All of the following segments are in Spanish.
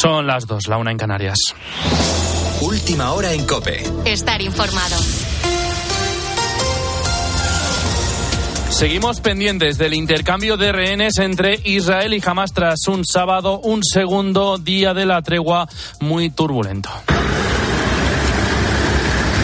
Son las dos, la una en Canarias. Última hora en Cope. Estar informado. Seguimos pendientes del intercambio de rehenes entre Israel y Hamas tras un sábado, un segundo día de la tregua muy turbulento.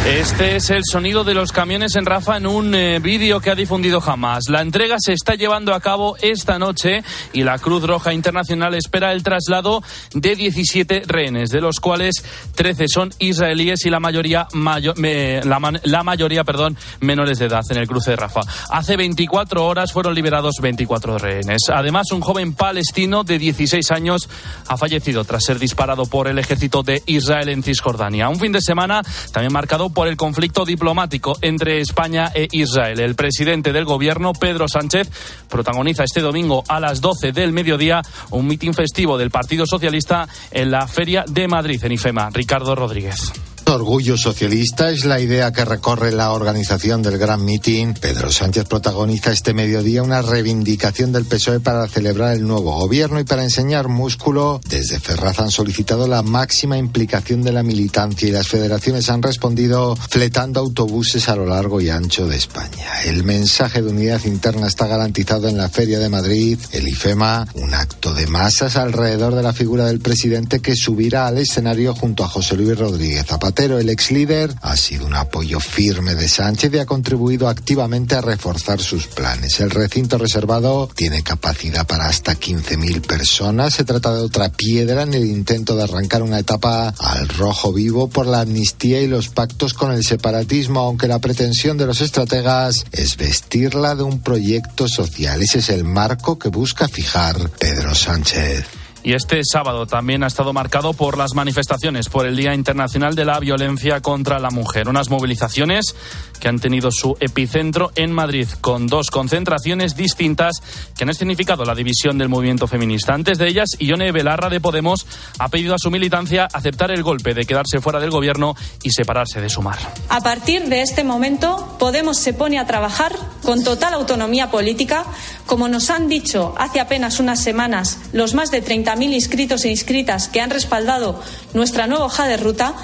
Este es el sonido de los camiones en Rafa en un eh, vídeo que ha difundido Hamas. La entrega se está llevando a cabo esta noche y la Cruz Roja Internacional espera el traslado de 17 rehenes, de los cuales 13 son israelíes y la mayoría, la, la, mayoría perdón, menores de edad en el cruce de Rafa. Hace 24 horas fueron liberados 24 rehenes. Además, un joven palestino de 16 años ha fallecido tras ser disparado por el ejército de Israel en Cisjordania. Un fin de semana también marcado por el conflicto diplomático entre España e Israel. El presidente del gobierno, Pedro Sánchez, protagoniza este domingo a las 12 del mediodía un mitin festivo del Partido Socialista en la Feria de Madrid, en IFEMA. Ricardo Rodríguez. Orgullo socialista es la idea que recorre la organización del Gran Meeting. Pedro Sánchez protagoniza este mediodía una reivindicación del PSOE para celebrar el nuevo gobierno y para enseñar músculo. Desde Ferraz han solicitado la máxima implicación de la militancia y las federaciones han respondido fletando autobuses a lo largo y ancho de España. El mensaje de unidad interna está garantizado en la Feria de Madrid, el IFEMA, un acto de masas alrededor de la figura del presidente que subirá al escenario junto a José Luis Rodríguez Zapata el ex líder, ha sido un apoyo firme de Sánchez y ha contribuido activamente a reforzar sus planes. El recinto reservado tiene capacidad para hasta 15.000 personas. Se trata de otra piedra en el intento de arrancar una etapa al rojo vivo por la amnistía y los pactos con el separatismo, aunque la pretensión de los estrategas es vestirla de un proyecto social. Ese es el marco que busca fijar Pedro Sánchez. Y este sábado también ha estado marcado por las manifestaciones por el Día Internacional de la Violencia contra la Mujer. Unas movilizaciones que han tenido su epicentro en Madrid, con dos concentraciones distintas que han significado la división del movimiento feminista. Antes de ellas, Ione Belarra de Podemos ha pedido a su militancia aceptar el golpe de quedarse fuera del gobierno y separarse de Sumar. A partir de este momento, Podemos se pone a trabajar con total autonomía política, como nos han dicho hace apenas unas semanas los más de 30 mil inscritos e inscritas que han respaldado nuestra nueva hoja de ruta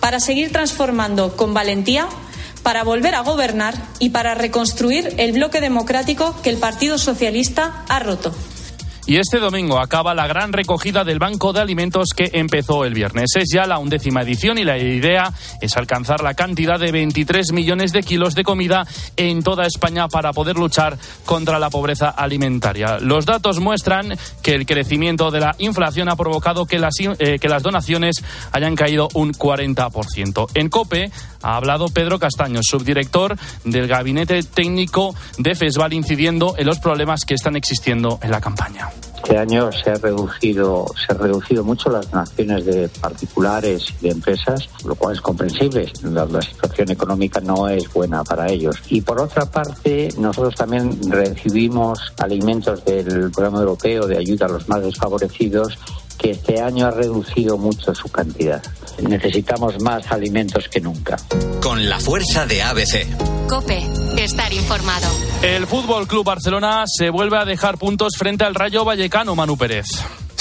para seguir transformando con valentía, para volver a gobernar y para reconstruir el bloque democrático que el Partido Socialista ha roto. Y este domingo acaba la gran recogida del Banco de Alimentos que empezó el viernes. Es ya la undécima edición y la idea es alcanzar la cantidad de 23 millones de kilos de comida en toda España para poder luchar contra la pobreza alimentaria. Los datos muestran que el crecimiento de la inflación ha provocado que las, eh, que las donaciones hayan caído un 40%. En COPE ha hablado Pedro Castaño, subdirector del Gabinete Técnico de FESVAL, incidiendo en los problemas que están existiendo en la campaña. Este año se ha reducido, se ha reducido mucho las donaciones de particulares y de empresas, lo cual es comprensible. La, la, situación económica no es buena para ellos. Y por otra parte, nosotros también recibimos alimentos del programa europeo de ayuda a los más desfavorecidos que este año ha reducido mucho su cantidad. Necesitamos más alimentos que nunca. Con la fuerza de ABC. Cope, estar informado. El Fútbol Club Barcelona se vuelve a dejar puntos frente al Rayo Vallecano, Manu Pérez.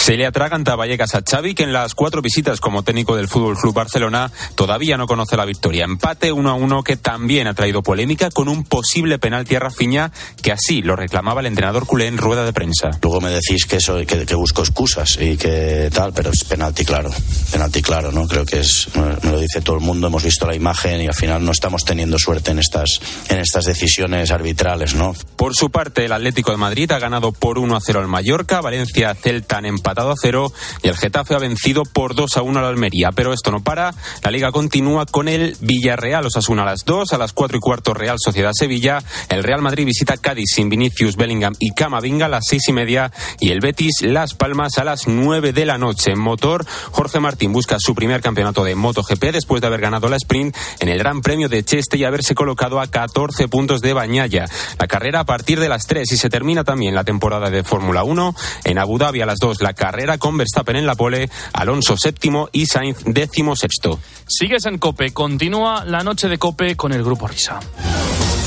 Se le atraganta Vallecas a Xavi, que en las cuatro visitas como técnico del Fútbol Club Barcelona todavía no conoce la victoria. Empate 1 a 1 que también ha traído polémica con un posible penalti a Rafinha, que así lo reclamaba el entrenador culé en rueda de prensa. Luego me decís que, que, que busco excusas y que tal, pero es penalti claro. Penalti claro, ¿no? Creo que es, me lo dice todo el mundo, hemos visto la imagen y al final no estamos teniendo suerte en estas, en estas decisiones arbitrales, ¿no? Por su parte, el Atlético de Madrid ha ganado por 1 a 0 al Mallorca, Valencia Celta han empatado a cero y el Getafe ha vencido por 2 a 1 al Almería. Pero esto no para. La liga continúa con el Villarreal Osasuna a las 2, a las 4 y cuarto Real Sociedad Sevilla. El Real Madrid visita Cádiz sin Vinicius, Bellingham y Camavinga a las 6 y media. Y el Betis Las Palmas a las 9 de la noche. En motor, Jorge Martín busca su primer campeonato de MotoGP después de haber ganado la sprint en el Gran Premio de Cheste y haberse colocado a 14 puntos de Bañaya. La carrera a partir de las 3 y se termina también la temporada de Fórmula 1. En Abu Dhabi a las 2 la carrera con Verstappen en la pole, Alonso séptimo y Sainz décimo sexto. Sigues en Cope, continúa la noche de Cope con el Grupo Risa.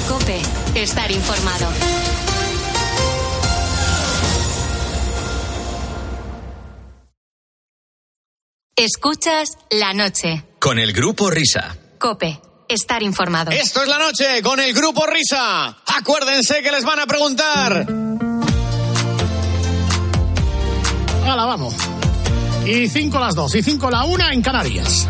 Cope, estar informado. Escuchas la noche. Con el grupo Risa. Cope. Estar informado. Esto es la noche con el grupo Risa. Acuérdense que les van a preguntar. Hala, vamos. Y cinco las dos, y cinco la una en Canarias.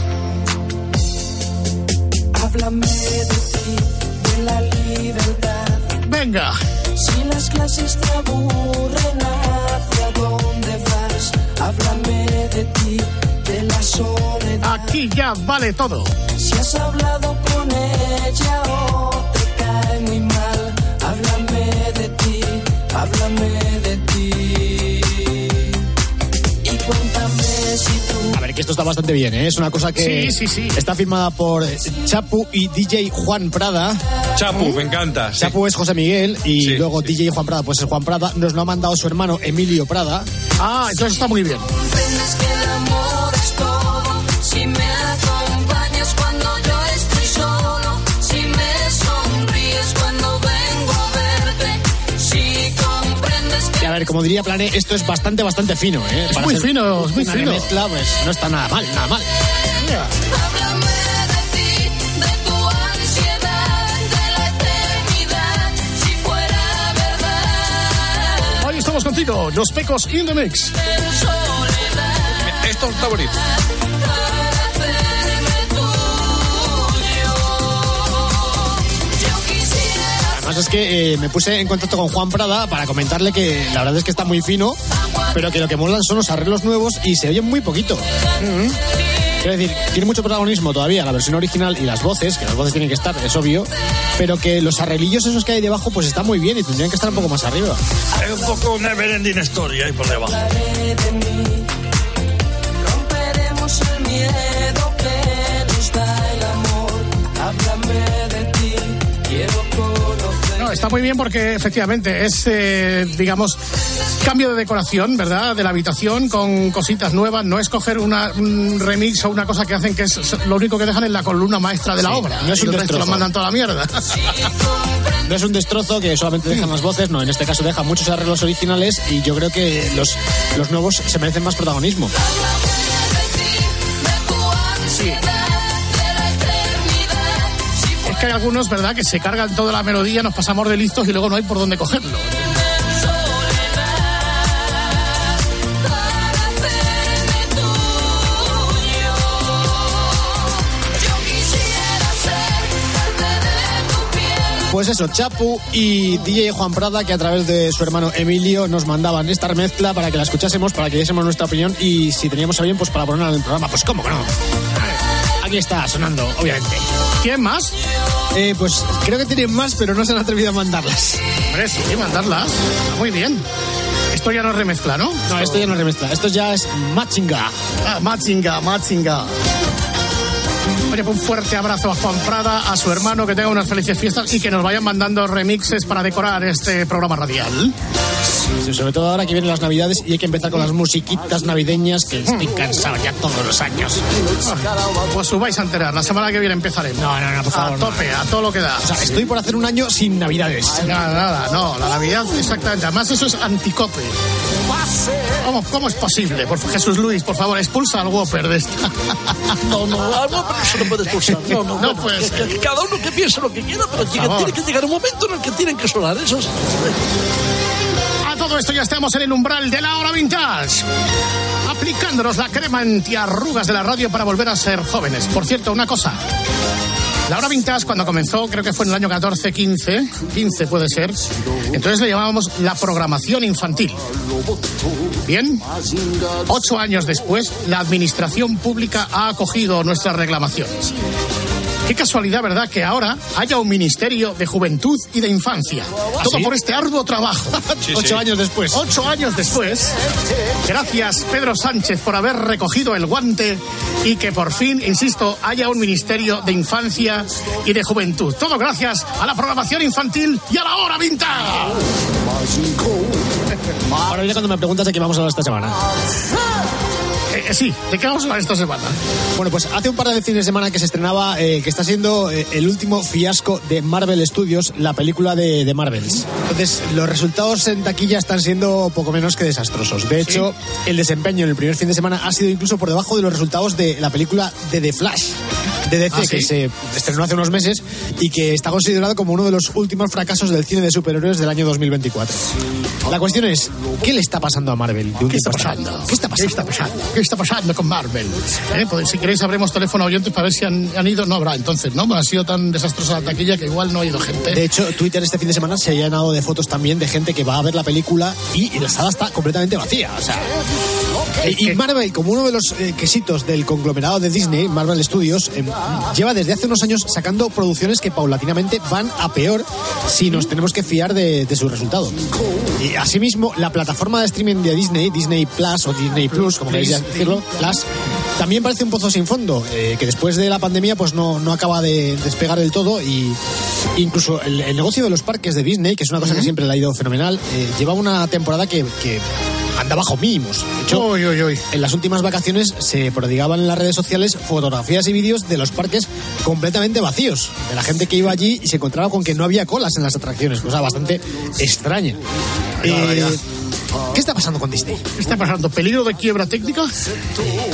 Háblame de ti, de la libertad. Venga. Si las clases te aburren, ¿hacia dónde vas? Háblame de ti, de la soledad. Aquí ya vale todo. Si has hablado con ella o te cae muy mal, bastante bien, ¿eh? Es una cosa que Sí, sí, sí. está firmada por Chapu y DJ Juan Prada. Chapu, me encanta. sí. Chapu es José Miguel y Sí, luego sí. DJ Juan Prada, pues es Juan Prada. Nos lo ha mandado su hermano Emilio Prada. Ah, entonces está muy bien. Ver, como diría Plane, esto es bastante, bastante fino, ¿eh? Es muy fino, es muy fino. remezcla, pues no está nada mal, nada mal. háblame de ti, de tu ansiedad, de la eternidad, si fuera verdad, Hoy estamos contigo, los pecos in the mix. Esto está bonito. Es que eh, me puse en contacto con Juan Prada para comentarle que la verdad es que está muy fino, pero que lo que molan son los arreglos nuevos y se oyen muy poquito. Quiero decir, tiene mucho protagonismo todavía la versión original y las voces, que las voces tienen que estar, es obvio, pero que los arreglillos esos que hay debajo pues están muy bien y tendrían que estar un poco más arriba. Es un poco una Neverending Story ahí por debajo. de mí. Romperemos el miedo conocer. No, está muy bien porque efectivamente es, eh, digamos, cambio de decoración, ¿verdad? De la habitación con cositas nuevas. No es coger una, un remix o una cosa que hacen que es lo único que dejan en la columna maestra de la obra. no es un el resto lo destrozo. mandan toda la mierda. No es un destrozo que solamente dejan las voces, no, en este caso deja muchos arreglos originales y yo creo que los, los nuevos se merecen más protagonismo. Algunos, ¿verdad?, que se cargan toda la melodía, nos pasamos de listos y luego no hay por dónde cogerlo. Pues eso, Chapu y DJ Juan Prada, que a través de su hermano Emilio nos mandaban esta remezcla para que la escuchásemos, para que diésemos nuestra opinión y si teníamos a bien, pues para ponerla en el programa. Pues cómo que no. Aquí está sonando, obviamente. ¿Quién más? Eh, pues creo que tienen más, pero no se han atrevido a mandarlas. Hombre, sí, mandarlas. Está Muy bien. Esto ya no remezcla, ¿no? No, esto ya no remezcla, esto ya es matchinga. Ah, Matzinga, Matzinga. Oye, pues un fuerte abrazo a Juan Prada, a su hermano, que tenga unas felices fiestas y que nos vayan mandando remixes para decorar este programa radial. Sí, sobre todo ahora que vienen las navidades y hay que empezar con las musiquitas navideñas que estoy cansado ya todos los años. Pues os vais a enterar, la semana que viene empezaremos. No, no, no, por favor. A tope, a todo lo que da. O sea, estoy por hacer un año sin navidades. Nada, nada, no, la Navidad exactamente. Además, eso es anticope. ¿Cómo, cómo es posible? Por Jesús Luis, por favor, expulsa al Whopper de esta. No, no, algo, pero eso no puede expulsar. No, no, No bueno, puede que- ser. que cada uno que piense lo que quiera, pero favor. tiene que llegar un momento en el que tienen que sonar esos. Todo esto ya estamos en el umbral de la hora vintage. Aplicándonos la crema antiarrugas de la radio para volver a ser jóvenes. Por cierto, una cosa. La hora vintage cuando comenzó, creo que fue en el año 14, 15, 15 puede ser. Entonces le llamábamos la programación infantil. Bien, ocho años después, la administración pública ha acogido nuestras reclamaciones. Qué casualidad, ¿verdad? Que ahora haya un Ministerio de Juventud y de Infancia. Todo sí? por este arduo trabajo. Ocho años después. Ocho años después, gracias Pedro Sánchez por haber recogido el guante y que por fin, insisto, haya un Ministerio de Infancia y de Juventud. Todo gracias a la programación infantil y a la hora vintage. Ahora ya cuando me preguntas de qué vamos a hablar esta semana. Eh, sí, ¿de qué vamos a hablar esta semana? Bueno, pues hace un par de fines de semana que se estrenaba, eh, que está siendo eh, el último fiasco de Marvel Studios, la película de, de Marvels. Entonces, los resultados en taquilla están siendo poco menos que desastrosos. De hecho, el desempeño en el primer fin de semana ha sido incluso por debajo de los resultados de la película de The Flash de DC, ¿Ah, sí? que se estrenó hace unos meses y que está considerado como uno de los últimos fracasos del cine de superhéroes del año 2024. La cuestión es, ¿qué le está pasando a Marvel? de un ¿Qué está pasando? ¿Qué está pasando? ¿Qué está pasando? ¿Qué está pasando con Marvel? Eh, pues, si queréis abrimos teléfono a oyentes para ver si han, han ido. No habrá entonces, ¿no? Ha sido tan desastrosa la taquilla que igual no ha ido gente. De hecho, Twitter este fin de semana se ha llenado de fotos también de gente que va a ver la película y, y la sala está completamente vacía. O sea, y Marvel, como uno de los eh, quesitos del conglomerado de Disney, Marvel Studios, eh, lleva desde hace unos años sacando producciones que paulatinamente van a peor si nos tenemos que fiar de, de su resultado. Y asimismo, la plataforma de streaming de Disney, Disney Plus o Disney Plus, como queréis decirlo, Plus, también parece un pozo sin fondo, eh, que después de la pandemia pues no, no acaba de despegar del todo y incluso el, el negocio de los parques de Disney, que es una cosa que siempre le ha ido fenomenal, eh, lleva una temporada que, que anda bajo mínimos. De hecho, en las últimas vacaciones se prodigaban en las redes sociales fotografías y vídeos de los parques completamente vacíos, de la gente que iba allí y se encontraba con que no había colas en las atracciones, cosa bastante extraña. Eh, ¿Qué está pasando con Disney? ¿Qué está pasando? ¿Peligro de quiebra técnica?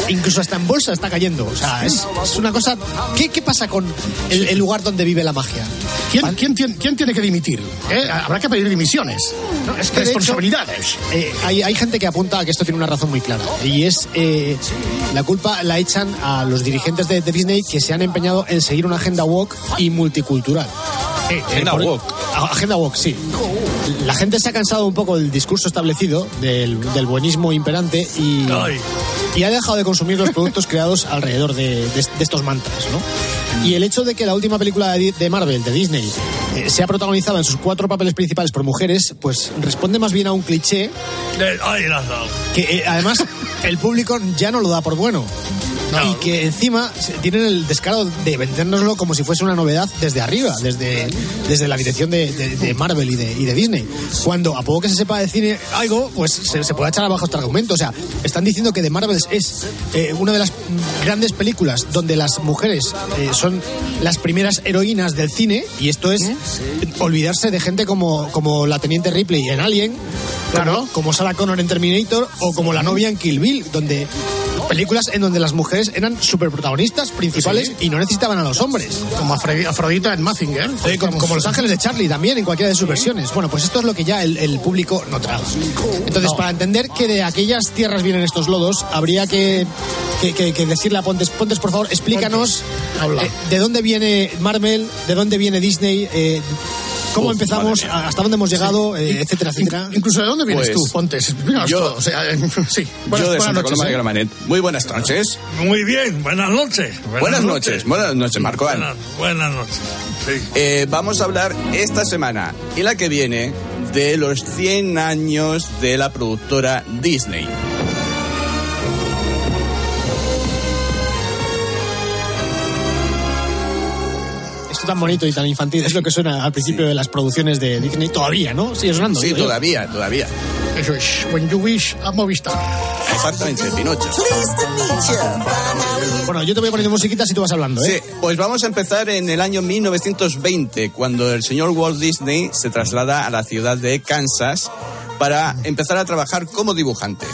Incluso hasta en bolsa está cayendo. O sea, es, es una cosa. ¿Qué, qué pasa con el, el lugar donde vive la magia? ¿Quién, quién, tiene, quién tiene que dimitir? ¿Eh? Habrá que pedir dimisiones. No, es que de hecho, Responsabilidades. eh, hay, hay gente que apunta a que esto tiene una razón muy clara. Y es eh, la culpa la echan a los dirigentes de, de Disney que se han empeñado en seguir una agenda woke y multicultural. Eh, Agenda por- woke. a- Agenda woke, sí. La gente se ha cansado un poco del discurso establecido, del, del buenismo imperante y, y ha dejado de consumir los productos creados alrededor de, de- de estos mantras, ¿no? Y el hecho de que la última película de, de Marvel, de Disney, eh, sea protagonizada en sus cuatro papeles principales por mujeres, pues responde más bien a un cliché Eh, que eh, además el público ya no lo da por bueno. Y que encima tienen el descaro de vendérnoslo como si fuese una novedad desde arriba, desde, desde la dirección de, de- de Marvel y de, y de Disney. Cuando a poco que se sepa de cine algo, pues se, se puede echar abajo este argumento. O sea, están diciendo que The Marvels es eh, una de las grandes películas donde las mujeres eh, son las primeras heroínas del cine, y esto es olvidarse de gente como, como la Teniente Ripley en Alien, como, como Sarah Connor en Terminator o como la novia en Kill Bill, donde películas en donde las mujeres eran superprotagonistas principales y no necesitaban a los hombres. Como Afro- Afrodita en Mazinger. Como, como Los Ángeles de Charlie también, en cualquiera de sus versiones. Bueno, pues esto es lo que ya el, el público no traga. Entonces, para entender que de aquellas tierras vienen estos lodos, habría que, que- que- que decirle a Pontes, Pontes, por favor, explícanos Habla. eh, de dónde viene Marvel, de dónde viene Disney, eh, cómo Uf, empezamos, hasta dónde hemos llegado, eh, etcétera, etcétera. Incluso de dónde vienes Pues, tú, Pontes. Yo- todo. O sea, eh, sí. Buenas, Yo de buenas Santa noches. Coloma de ¿eh? Gramanet. Muy buenas noches. Muy bien, buenas noches. Buenas, noches. Buenas noches, Marco. Buenas, buenas noches. Sí. Eh, vamos a hablar esta semana y la que viene de los 100 años de la productora Disney. Esto tan bonito y tan infantil es lo que suena al principio de las producciones de Disney. Todavía, ¿no? Sigue sonando. Sí, digo yo. todavía, todavía. Eso es. When you wish a Movistar. Exactamente, Pinocho. Bueno, yo te voy poniendo musiquitas y tú vas hablando, ¿eh? Sí, pues vamos a empezar en el año 1920, cuando el señor Walt Disney se traslada a la ciudad de Kansas para empezar a trabajar como dibujante.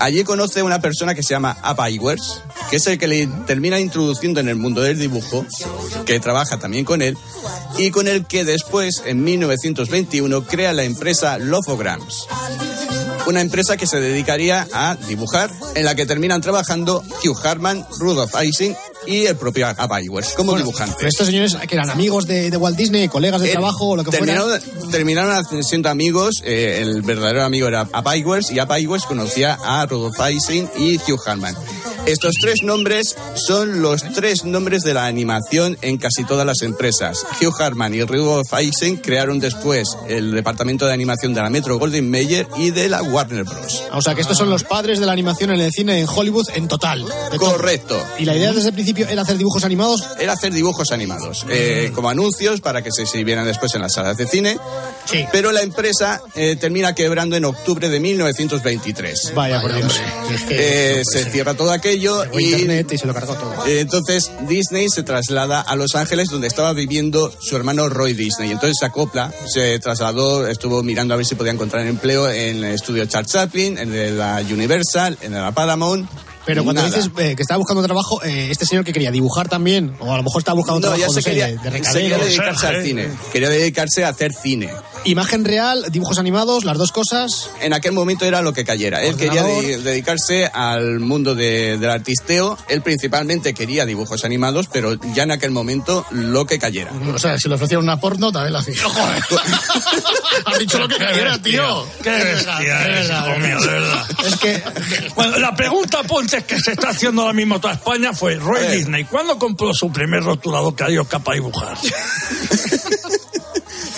Allí conoce a una persona que se llama Ab Iwers, que es el que le termina introduciendo en el mundo del dibujo, que trabaja también con él, y con el que después, en 1921, crea la empresa Lofograms. Una empresa que se dedicaría a dibujar, en la que terminan trabajando Hugh Harman, Rudolph Ising y el propio Ab Iwers como Bueno, dibujante. pero estos señores que eran amigos de, de Walt Disney, colegas de Eh, trabajo o lo que fuera. terminaron, terminaron siendo amigos. eh, el verdadero amigo era Ab Iwers y Ab Iwers conocía a Rudolph Ising y Hugh Harman. Estos tres nombres son los tres nombres de la animación en casi todas las empresas. Hugh Harman y Rudolf Eisen crearon después el departamento de animación de la Metro Golden Mayer y de la Warner Bros. O sea, que estos son los padres de la animación en el cine en Hollywood en total. todo. Correcto. ¿Y la idea desde el principio era hacer dibujos animados? Era hacer dibujos animados, eh, como anuncios para que se exhibieran después en las salas de cine. Sí. Pero la empresa eh, termina quebrando en octubre de 1923. Vaya, por Dios. Eh, se cierra todo aquello Llegó y internet y se lo cargó todo. entonces Disney se traslada a Los Ángeles donde estaba viviendo su hermano Roy Disney. Entonces se acopla, se trasladó, estuvo mirando a ver si podía encontrar empleo en el estudio Charles Chaplin, en el, la Universal, en la Paramount. Pero cuando Nada. dices eh, que estaba buscando trabajo, eh, este señor que quería dibujar también, o a lo mejor estaba buscando No, trabajo ya no sé, de, de se quería dedicarse al cine. Quería dedicarse a hacer cine. Imagen real, dibujos animados, las dos cosas. En aquel momento era lo que cayera. Él quería de- dedicarse al mundo de- del artisteo. Él principalmente quería dibujos animados, pero ya en aquel momento lo que cayera. O sea, si le ofrecieran una porno, también la hacía. Joder. Has dicho lo que bestia, tío. Qué Es bestia eres, es hijo mío, de verdad. Es que Bueno, la pregunta, Ponce, que se está haciendo ahora mismo toda España fue, Roy Eh. Disney, ¿cuándo compró su primer rotulador que dio capa a dibujar?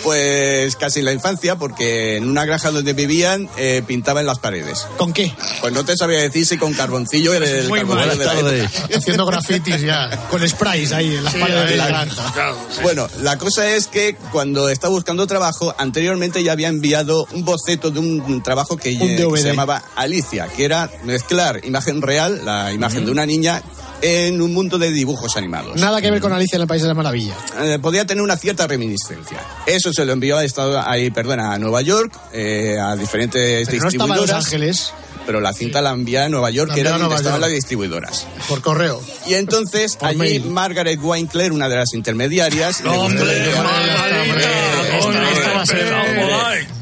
Pues casi en la infancia, porque en una granja donde vivían eh, pintaban las paredes. ¿Con qué? Pues no te sabía decir si con carboncillo era el Muy mal. de la época. Haciendo grafitis ya. Con sprays ahí en las Sí, paredes de la granja. Claro, sí. Bueno, la cosa es que cuando estaba buscando trabajo, anteriormente ya había enviado un boceto de un trabajo que, Un eh, que se llamaba Alicia, que era mezclar imagen real, la imagen de una niña, en un mundo de dibujos animados. Nada que ver con Alicia en el País de la Maravilla. Eh, podía tener una cierta reminiscencia. Eso se lo envió a, Estado, ahí, perdona, a Nueva York, eh, a diferentes Pero no estaba en Los distribuidoras. Ángeles. pero la cinta la envía a Nueva York, que era donde estaban las distribuidoras. Por correo. Y entonces Por allí mail. Margaret Winkler, una de las intermediarias, le gustó la ¡Hombre, idea.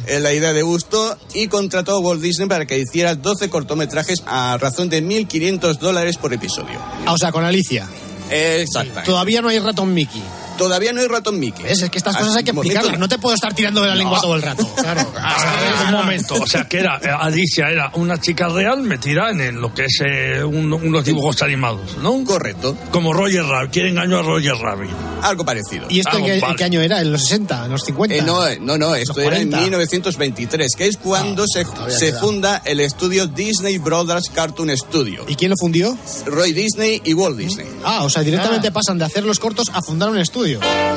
Eh, la idea de gusto y contrató a Walt Disney para que hiciera 12 cortometrajes a razón de 1.500 dólares por episodio. Ah, o sea, con Alicia. Exacto. Todavía no hay ratón Mickey. Todavía no hay ratón Mickey. ¿Ves? Es que estas cosas hay que momento- explicarlas. No te puedo estar tirando de la lengua todo el rato. Claro. A ver, un momento, o sea que era, eh, Alicia era una chica real metida en lo que es eh, un- unos dibujos animados, ¿no? Correcto. Como Roger Rabbit, quiere engañó a Roger Rabbit. Algo parecido. ¿Y esto en Ah, qué, vale. en qué año era? ¿En los 60? ¿En los 50? Eh, no, no, no, esto era en 40. 1923, que es cuando se, todavía se queda. funda el estudio Disney Brothers Cartoon Studio. ¿Y quién lo fundió? Roy Disney y Walt Disney. Ah, o sea, directamente pasan de hacer los cortos a fundar un estudio.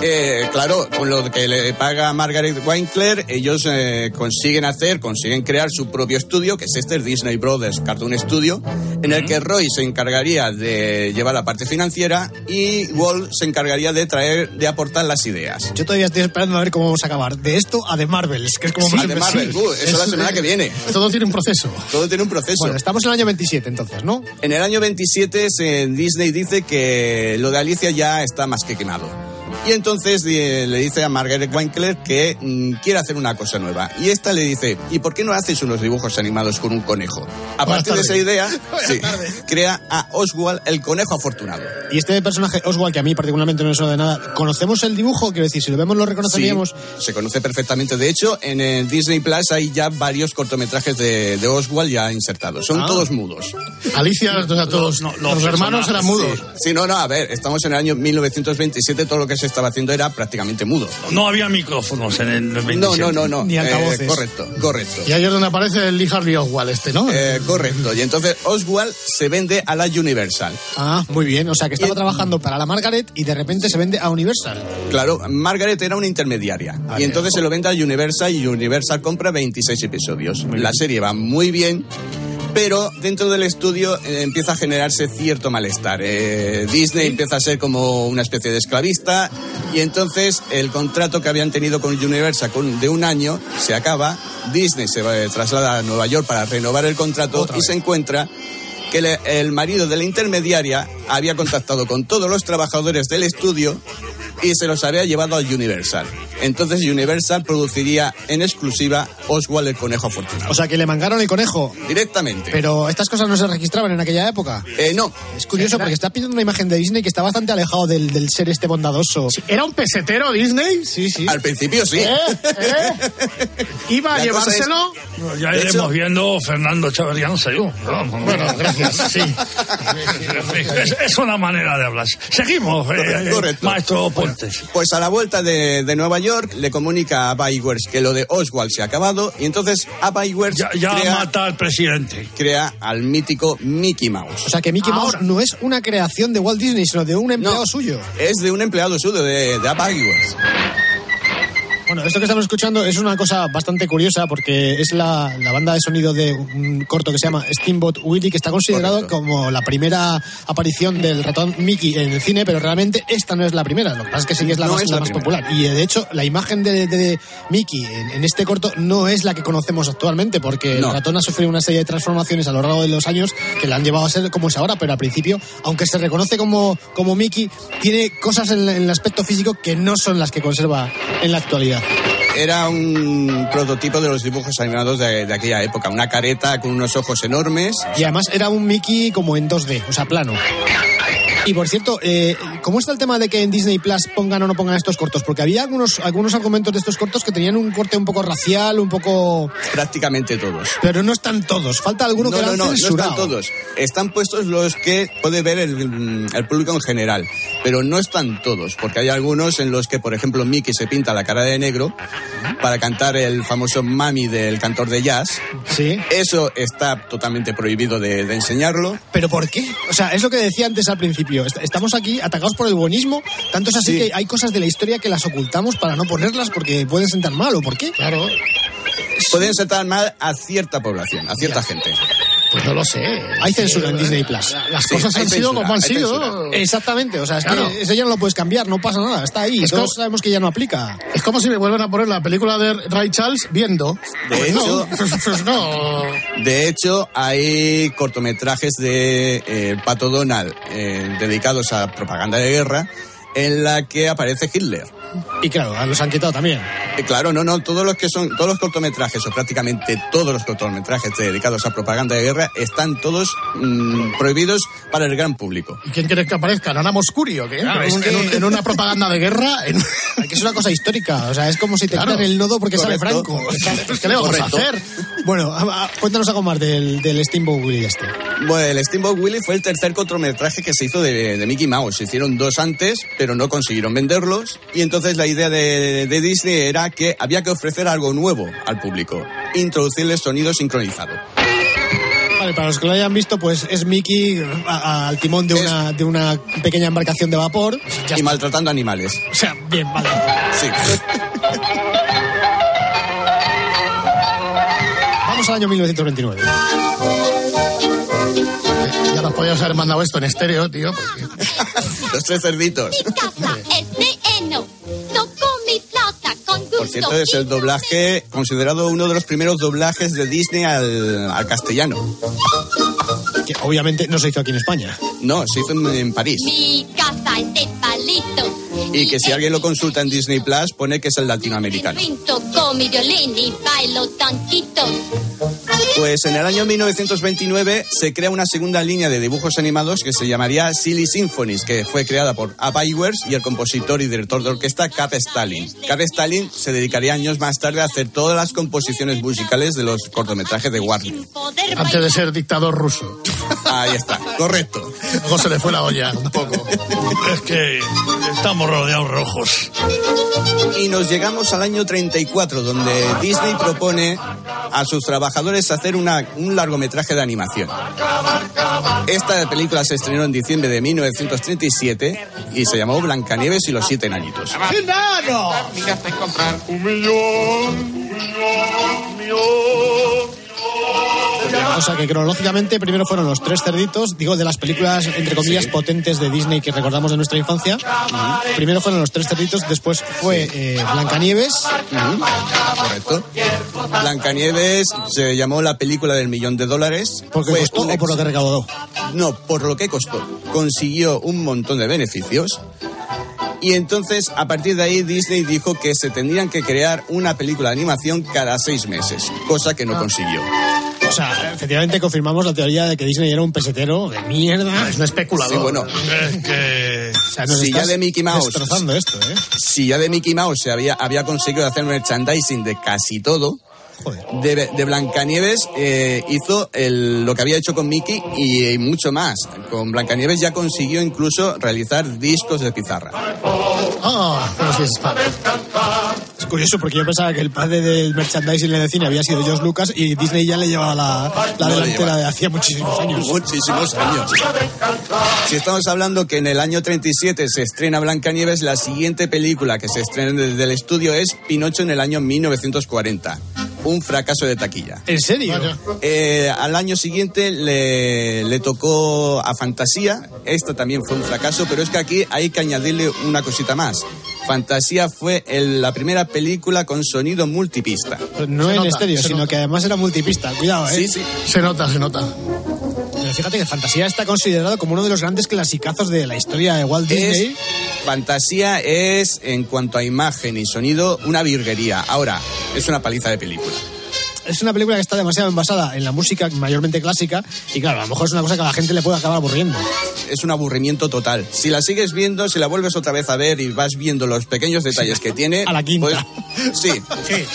Eh, claro, con lo que le paga Margaret Winkler, ellos eh, consiguen hacer, consiguen crear su propio estudio, que es este el Disney Brothers Cartoon Studio, en el que Roy se encargaría de llevar la parte financiera y Walt se encargaría de traer, de aportar las ideas. Yo todavía estoy esperando a ver cómo vamos a acabar. De esto a de Marvels, que es como Sí, más de Marvel, uh, eso la semana que viene. Todo tiene un proceso. Todo tiene un proceso. Bueno, estamos en el año 27 entonces, ¿no? En el año 27 se- Disney dice que lo de Alicia ya está más que quemado. Y entonces eh, le dice a Margaret Winkler que mm, quiere hacer una cosa nueva. Y esta le dice, ¿y por qué no haces unos dibujos animados con un conejo? A Buenas partir de esa idea, sí, crea a Oswald el conejo afortunado. Y este personaje, Oswald, que a mí particularmente no me suena de nada, ¿conocemos el dibujo? Quiero decir, si lo vemos lo reconoceríamos. Sí, se conoce perfectamente. De hecho, en el Disney Plus hay ya varios cortometrajes de, de Oswald ya insertados. Son Ah. todos mudos. Alicia, o sea, todos no, los, los hermanos eran mudos. Sí, no, no, a ver, estamos en el año 1927, todo lo que se estaba haciendo era prácticamente mudo. No había micrófonos en el 27. No, no, no, no. Ni altavoces. Eh, correcto, correcto. Y ahí es donde aparece el Lee Harvey Oswald este, ¿no? Eh, correcto. Y entonces Oswald se vende a la Universal. Ah, muy bien. O sea, que estaba Y- trabajando para la Margaret y de repente se vende a Universal. Claro, Margaret era una intermediaria. y entonces se lo vende a Universal y Universal compra 26 episodios. la serie va muy bien. Pero dentro del estudio eh, empieza a generarse cierto malestar. Eh, Disney empieza a ser como una especie de esclavista y entonces el contrato que habían tenido con Universal con- de un año se acaba. Disney se va, eh, traslada a Nueva York para renovar el contrato y se encuentra que le- el marido de la intermediaria había contactado con todos los trabajadores del estudio y se los había llevado a Universal. Entonces Universal produciría en exclusiva Oswald el Conejo Afortunado. O sea, que le mangaron el conejo. Directamente. Pero estas cosas no se registraban en aquella época. Eh, no. Es curioso porque está pidiendo una imagen de Disney que está bastante alejado del, del ser este bondadoso. ¿Era un pesetero Disney? Sí, sí. Al principio sí. ¿Eh? ¿Eh? ¿Iba a La llevárselo? Bueno, ya De iremos hecho- viendo Fernando Chaveriano Sayú. Bueno, gracias, sí. Es, es una manera de hablar. Seguimos, eh, Correcto, correcto. maestro Pontes. Pues a la vuelta de, de Nueva York le comunica a Bywers que lo de Oswald se ha acabado y entonces a Bywers Ya, ya crea, mata al presidente. crea al mítico Mickey Mouse. O sea, que Mickey Mouse no es una creación de Walt Disney, sino de un empleado No, suyo. Es de un empleado suyo, de, de Bywers. Bueno, esto que estamos escuchando es una cosa bastante curiosa porque es la, la banda de sonido de un corto que se llama Steamboat Willie, que está considerado Correcto. como la primera aparición del ratón Mickey en el cine, pero realmente esta no es la primera. Lo que pasa es que sí que es la No más, es la la más primera. popular. Y eh, de hecho, la imagen de, de Mickey en, en este corto no es la que conocemos actualmente, porque No. el ratón ha sufrido una serie de transformaciones a lo largo de los años que le han llevado a ser como es ahora, pero al principio, aunque se reconoce como, como Mickey, tiene cosas en, en el aspecto físico que no son las que conserva en la actualidad. Era un prototipo de los dibujos animados de, aquella época. Una careta con unos ojos enormes. Y además era un Mickey como en 2D, o sea, plano. Y por cierto, eh, ¿cómo está el tema de que en Disney Plus pongan o no pongan estos cortos? Porque había algunos, algunos argumentos de estos cortos que tenían un corte un poco racial, un poco... Prácticamente todos. Pero no están todos, falta alguno No, que no, no, no están todos. Están puestos los que puede ver el, el público en general, pero no están todos, porque hay algunos en los que, por ejemplo, Mickey se pinta la cara de negro para cantar el famoso Mami del cantor de jazz. Sí. Eso está totalmente prohibido de, de enseñarlo. ¿Pero por qué? O sea, es lo que decía antes al principio. Est- Estamos aquí atacados por el buenismo. Tanto es así Sí. que hay cosas de la historia que las ocultamos para no ponerlas porque pueden sentar mal. ¿O por qué? Claro. Pueden sentar mal a cierta población, a cierta gente. No lo sé. Hay censura en Disney Plus. Las Sí, cosas han sido como han sido. censura. Exactamente, o sea, es Claro. que eso ya no lo puedes cambiar, no pasa nada, está ahí. Es Todos como- sabemos que ya no aplica. Es como si me vuelven a poner la película de Ray Charles viendo. De Pues hecho- no, pues no. De hecho, hay cortometrajes de eh, Pato Donald eh, dedicados a propaganda de guerra en la que aparece Hitler. Y claro, los han quitado también. Eh, Claro, no, no, todos los que son, todos los cortometrajes, o prácticamente todos los cortometrajes dedicados a propaganda de guerra, están todos mm, prohibidos para el gran público. ¿Y quién quieres que aparezca? ¿Nana Moscuri o qué? Claro, en, un- que- en un- en una propaganda de guerra. En... Que es una cosa histórica, o sea, es como si te Claro. quitan el nodo porque sale Correcto. Franco. Pues, ¿Qué le vamos Correcto. a hacer? Bueno, a- a- cuéntanos algo más del, del Steamboat Willie este. Bueno, el Steamboat Willie fue el tercer cortometraje que se hizo de, de Mickey Mouse. Se hicieron dos antes, pero no consiguieron venderlos. Y entonces la idea de, de Disney era que había que ofrecer algo nuevo al público. Introducirle sonido sincronizado. Vale, para los que lo hayan visto, pues es Mickey a- a- al timón de una, de una pequeña embarcación de vapor. Ya y está. maltratando animales. O sea, bien, vale. Sí. Vamos al año 1929. Ya nos podíamos haber mandado esto en estéreo, tío. porque- Los tres cerditos. casa es de heno. Toco mi flauta con gusto. Por cierto, es el doblaje considerado uno de los primeros doblajes de Disney al, al castellano. Que obviamente no se hizo aquí en España. No, se hizo en, en París. Mi casa es de palito. Y que si alguien lo consulta en Disney Plus, pone que es el latinoamericano. Toco mi violín y bailo tanquito. Pues en el año 1929 se crea una segunda línea de dibujos animados que se llamaría Silly Symphonies, que fue creada por Ab Iwers y el compositor y director de orquesta Cap Stalin. Cap Stalin se dedicaría años más tarde a hacer todas las composiciones musicales de los cortometrajes de Warner. Antes de ser dictador ruso. Ahí está, correcto. Luego se le fue la olla un poco. Es que estamos rodeados rojos. Y nos llegamos al año 34, donde Disney propone a sus trabajadores hacer una- un largometraje de animación. Esta película se estrenó en diciembre de 1937 y se llamó Blancanieves y los siete enanitos. ¡Enano! Un millón, un millón, un millón. O sea que cronológicamente primero fueron los tres cerditos, digo de las películas entre comillas potentes de Disney que recordamos de nuestra infancia. Primero fueron los tres cerditos, después fue eh, Blancanieves. Correcto. Blancanieves se llamó la película del millón de dólares. ¿Por qué costó o por lo que recaudó? No, por lo que costó. Consiguió un montón de beneficios. Y entonces, a partir de ahí, Disney dijo que se tendrían que crear una película de animación cada seis meses, cosa que no consiguió. O sea, efectivamente confirmamos la teoría de que Disney era un pesetero de mierda. Es un especulador. Sí, bueno, Es que... O sea, nos si ya de Mickey Mouse, Destrozando esto, ¿eh? si ya de Mickey Mouse se había, había conseguido hacer merchandising de casi todo, de, de Blancanieves eh, hizo el- lo que había hecho con Mickey y, mucho más. Con Blancanieves ya consiguió incluso realizar discos de pizarra. Ah, pero sí es padre. Es curioso porque yo pensaba que el padre del merchandising de cine había sido George Lucas y Disney ya le llevaba la, la No delantera de hacía muchísimos años. Muchísimos años. Si estamos hablando que en el año 37 se estrena Blancanieves, la siguiente película que se estrena desde el estudio es Pinocho en el año 1940. Un fracaso de taquilla. ¿En serio? Eh, al año siguiente le, le tocó a Fantasía. Esta también fue un fracaso, pero es que aquí hay que añadirle una cosita más. Fantasía fue el- la primera película con sonido multipista. Pero no Se en nota, estéreo, sino nota. que además era multipista. Cuidado, ¿eh? Sí, sí. Se nota, se nota. Pero fíjate que Fantasía está considerado como uno de los grandes clasicazos de la historia de Walt Disney. Es, fantasía es, en cuanto a imagen y sonido, una virguería. Ahora, es una paliza de película. Es una película que está demasiado envasada en la música mayormente clásica y claro, a lo mejor es una cosa que a la gente le puede acabar aburriendo. Es un aburrimiento total. Si la sigues viendo, si la vuelves otra vez a ver y vas viendo los pequeños detalles que tiene... A la quinta. pues, sí.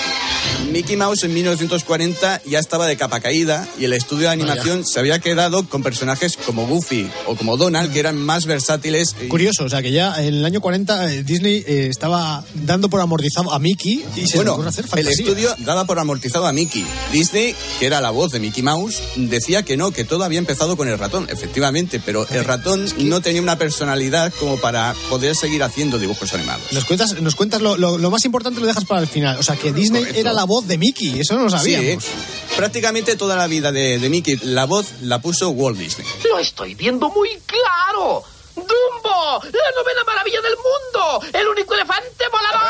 Mickey Mouse en 1940 ya estaba de capa caída y el estudio de animación se había quedado con personajes como Goofy o como Donald, que eran más versátiles. y- Curioso, o sea que ya en el año 40 eh, Disney eh, estaba dando por amortizado a Mickey y se Bueno, hacer el fantasía. estudio daba por amortizado a Mickey. Disney, que era la voz de Mickey Mouse, decía que no, que todo había empezado con el ratón, efectivamente, pero el ratón no tenía una personalidad como para poder seguir haciendo dibujos animados. Nos cuentas, nos cuentas lo, lo- lo más importante lo dejas para el final. O sea que Disney Correcto. era la voz de Mickey, eso no lo sabíamos. Sí, prácticamente toda la vida de, de Mickey, la voz la puso Walt Disney. Lo estoy viendo muy claro. ¡Dumbo! ¡La novena maravilla del mundo! ¡El único elefante volador!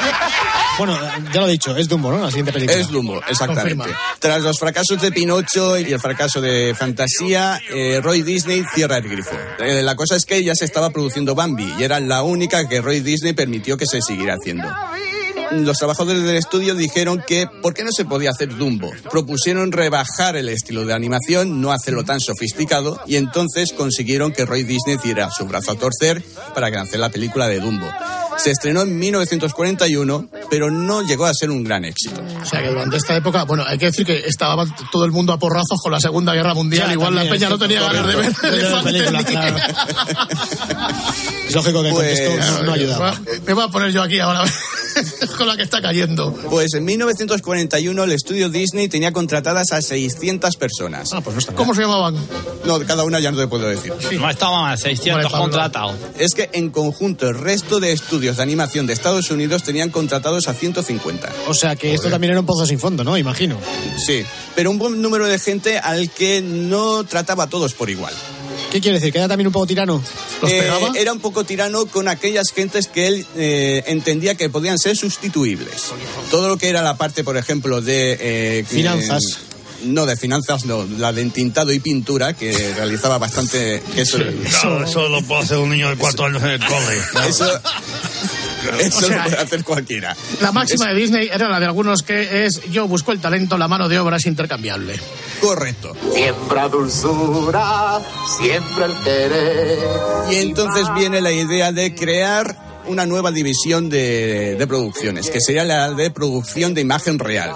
Bueno, ya lo he dicho, es Dumbo, ¿no? La siguiente película. Es Dumbo, exactamente. Confirma. Tras los fracasos de Pinocho y el fracaso de Fantasía, eh, Roy Disney cierra el grifo. Eh, la cosa es que ya se estaba produciendo Bambi y era la única que Roy Disney permitió que se siguiera haciendo. Los trabajadores del estudio dijeron que ¿por qué no se podía hacer Dumbo? Propusieron rebajar el estilo de animación, no hacerlo tan sofisticado y entonces consiguieron que Roy Disney diera su brazo a torcer para hacer la película de Dumbo. Se estrenó en 1941, pero no llegó a ser un gran éxito. O sea que durante esta época, bueno, hay que decir que estaba todo el mundo a porrazos con la Segunda Guerra Mundial. Ya, Igual la peña no tenía ganas de ver ni- claro. Es lógico que Pues- no ayudaba. Me voy a poner yo aquí ahora con la que está cayendo. Pues en 1941 el estudio Disney tenía contratadas a 600 personas. Ah, pues no está ¿Cómo se llamaban? No, cada una ya no te puedo decir. No estaban a 600 Vale, contratados. Es que en conjunto el resto de estudios de animación de Estados Unidos tenían contratados a 150. O sea que esto también era un pozo sin fondo, ¿no? Imagino. Sí, pero un buen número de gente al que no trataba a todos por igual. ¿Qué quiere decir? ¿Que era también un poco tirano? ¿Los Eh, pegaba? era un poco tirano con aquellas gentes que él eh, entendía que podían ser sustituibles. Todo lo que era la parte, por ejemplo, de... eh, Finanzas. eh, no, de finanzas no, la de entintado y pintura, que realizaba bastante... eso, Claro, eso lo puede hacer un niño de cuatro años en el cole. eso, eso O sea, lo puede hacer cualquiera. La máxima de Disney era la de algunos que es yo busco el talento, la mano de obra es intercambiable. Correcto. Siembra dulzura, siembra el querer. Y entonces viene la idea de crear una nueva división de, de producciones, que sería la de producción de imagen real.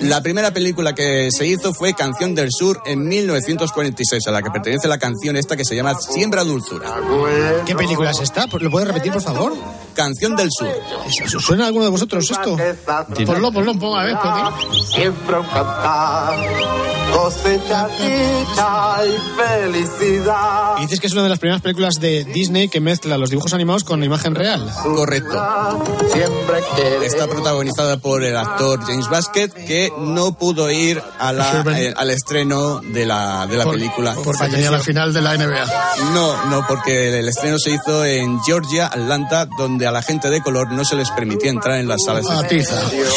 La primera película que se hizo fue Canción del Sur en 1946, a la que pertenece la canción esta que se llama Siembra Dulzura. ¿Qué película es esta? ¿Lo puedes repetir, por favor? Canción del Sur. ¿Os ¿Suena a alguno de vosotros esto? Ponlo, ponlo, ponlo, a ver. Siembra un cantar, cosecha dicha y felicidad. Y dices que es una de las primeras películas de Disney que mezcla los dibujos animados con la imagen real. Correcto. Siempre. Está protagonizada por el actor James Basket, que que no pudo ir a la, eh, al estreno de la, de la Por- película. Porque tenía la final de la NBA. No, no, porque el estreno se hizo en Georgia, Atlanta, donde a la gente de color no se les permitía entrar en las salas de.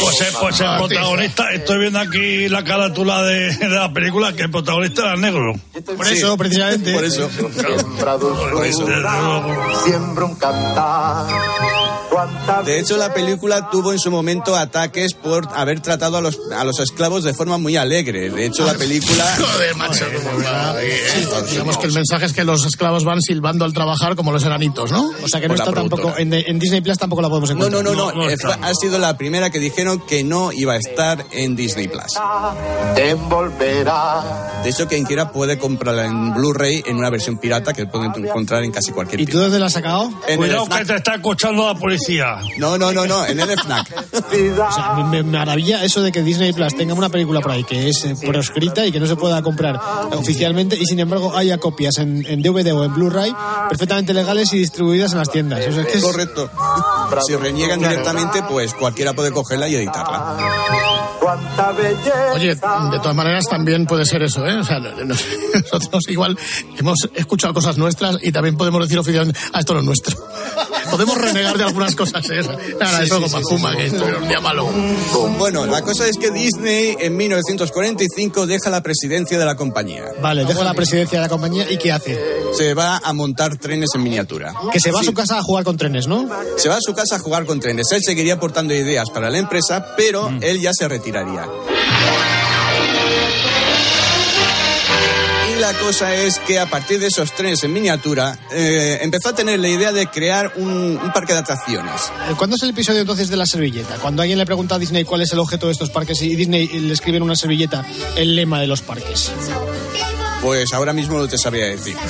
Pues, el- pues el protagonista, estoy viendo aquí la carátula de, de la película, que el protagonista era negro. Por eso, precisamente. Por eso. Por eso. Siembra un cantar. De hecho, la película tuvo en su momento ataques por haber tratado a los, a los esclavos de forma muy alegre. De hecho, la película... Joder, macho, cómo va. Sí, Digamos que el mensaje es que los esclavos van silbando al trabajar como los enanitos, ¿no? O sea que no está tampoco. En, en Disney Plus tampoco la podemos No, encontrar. no, no, no. eh, fue- ha sido la primera que dijeron que no iba a estar en Disney Plus. Te envolverá. De hecho, quien quiera puede comprarla en Blu-ray en una versión pirata que pueden encontrar en casi cualquier ¿Y tú dónde la has sacado? En Cuidado el que te está escuchando la policía. No, no, no, no, en el FNAC. O sea, me, me maravilla eso de que Disney Plus tenga una película por ahí que es eh, proscrita y que no se pueda comprar oficialmente y sin embargo haya copias en, en DVD o en Blu-ray perfectamente legales y distribuidas en las tiendas. O sea, es que es- Correcto. Si reniegan directamente, pues cualquiera puede cogerla y editarla. Cuánta belleza. Oye, de todas maneras también puede ser eso, ¿eh? O sea, no- no- nosotros igual hemos escuchado cosas nuestras y también podemos decir oficialmente, ah, esto no es nuestro. Podemos renegar de algunas cosas, ¿eh? Nada, eso como Puma, que esto era un día malo. Bueno, la cosa es que Disney en 1945 deja la presidencia de la compañía. Vale, deja la presidencia de la compañía y ¿qué hace? Se va a montar trenes en miniatura. Que se va a Sí. su casa a jugar con trenes, ¿no? Se va a su casa a jugar con trenes. Él seguiría aportando ideas para la empresa, pero Mm. él ya se Y la cosa es que a partir de esos trenes en miniatura, eh, empezó a tener la idea de crear un, un parque de atracciones. Eh, ¿Cuándo es el episodio entonces de la servilleta? Cuando alguien le pregunta a Disney cuál es el objeto de estos parques y Disney le escribe en una servilleta el lema de los parques. Pues ahora mismo no te sabría decir.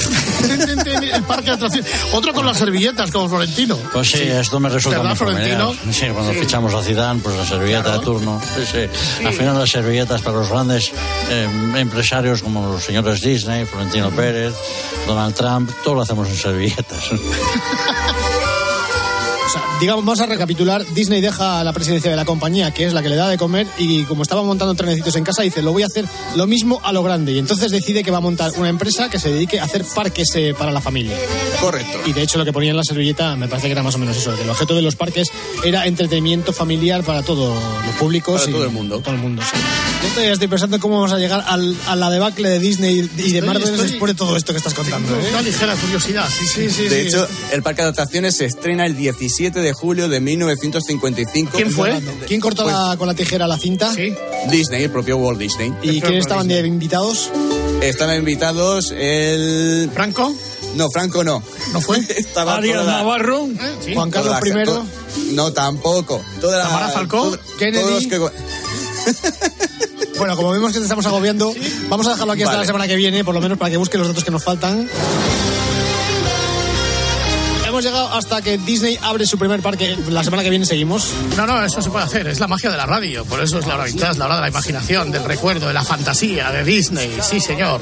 El parque de atracciones. Otro con las servilletas, como Florentino. Pues sí, esto me resulta ¿Verdad, muy familiar. Florentino? Sí, cuando Sí. fichamos a Zidane, pues la servilleta de turno. Sí, sí. Al final las servilletas para los grandes eh, empresarios como los señores Disney, Florentino Pérez, Donald Trump, todo lo hacemos en servilletas. Digamos, vamos a recapitular. Disney deja la presidencia de la compañía, que es la que le da de comer, y como estaba montando trenecitos en casa, dice, lo voy a hacer lo mismo a lo grande. Y entonces decide que va a montar una empresa que se dedique a hacer parques eh, para la familia. Correcto. Y de hecho lo que ponía en la servilleta me parece que era más o menos eso, que el objeto de los parques era entretenimiento familiar para todos los públicos. Para y todo el mundo. Todo el mundo, sí. Yo todavía estoy pensando en cómo vamos a llegar al- a la debacle de Disney y de Marvel estoy- después de todo esto que estás contando. ¿eh? Una ligera curiosidad. Sí, sí, sí. De hecho, el parque de atracciones se estrena el 17 de julio de 1955. ¿Quién fue? ¿Quién cortó Pues- la- con la tijera la cinta? Disney, el propio Walt Disney. ¿Y quiénes estaban de invitados? Estaban invitados el... ¿Franco? No, Franco no. ¿No fue? Estaba Arias toda Navarro. Juan Carlos la- I. to- No, tampoco. Toda la- ¿Tamara Falcó? todo- Kennedy. Todos los que... Bueno, como vemos que te estamos agobiando, vamos a dejarlo aquí hasta Vale. la semana que viene, por lo menos para que busque los datos que nos faltan. Hemos llegado hasta que Disney abre su primer parque. La semana que viene seguimos. No, no, eso se puede hacer. Es la magia de la radio. Por eso es la hora vintage, la hora de la imaginación, del recuerdo, de la fantasía, de Disney. Sí, señor.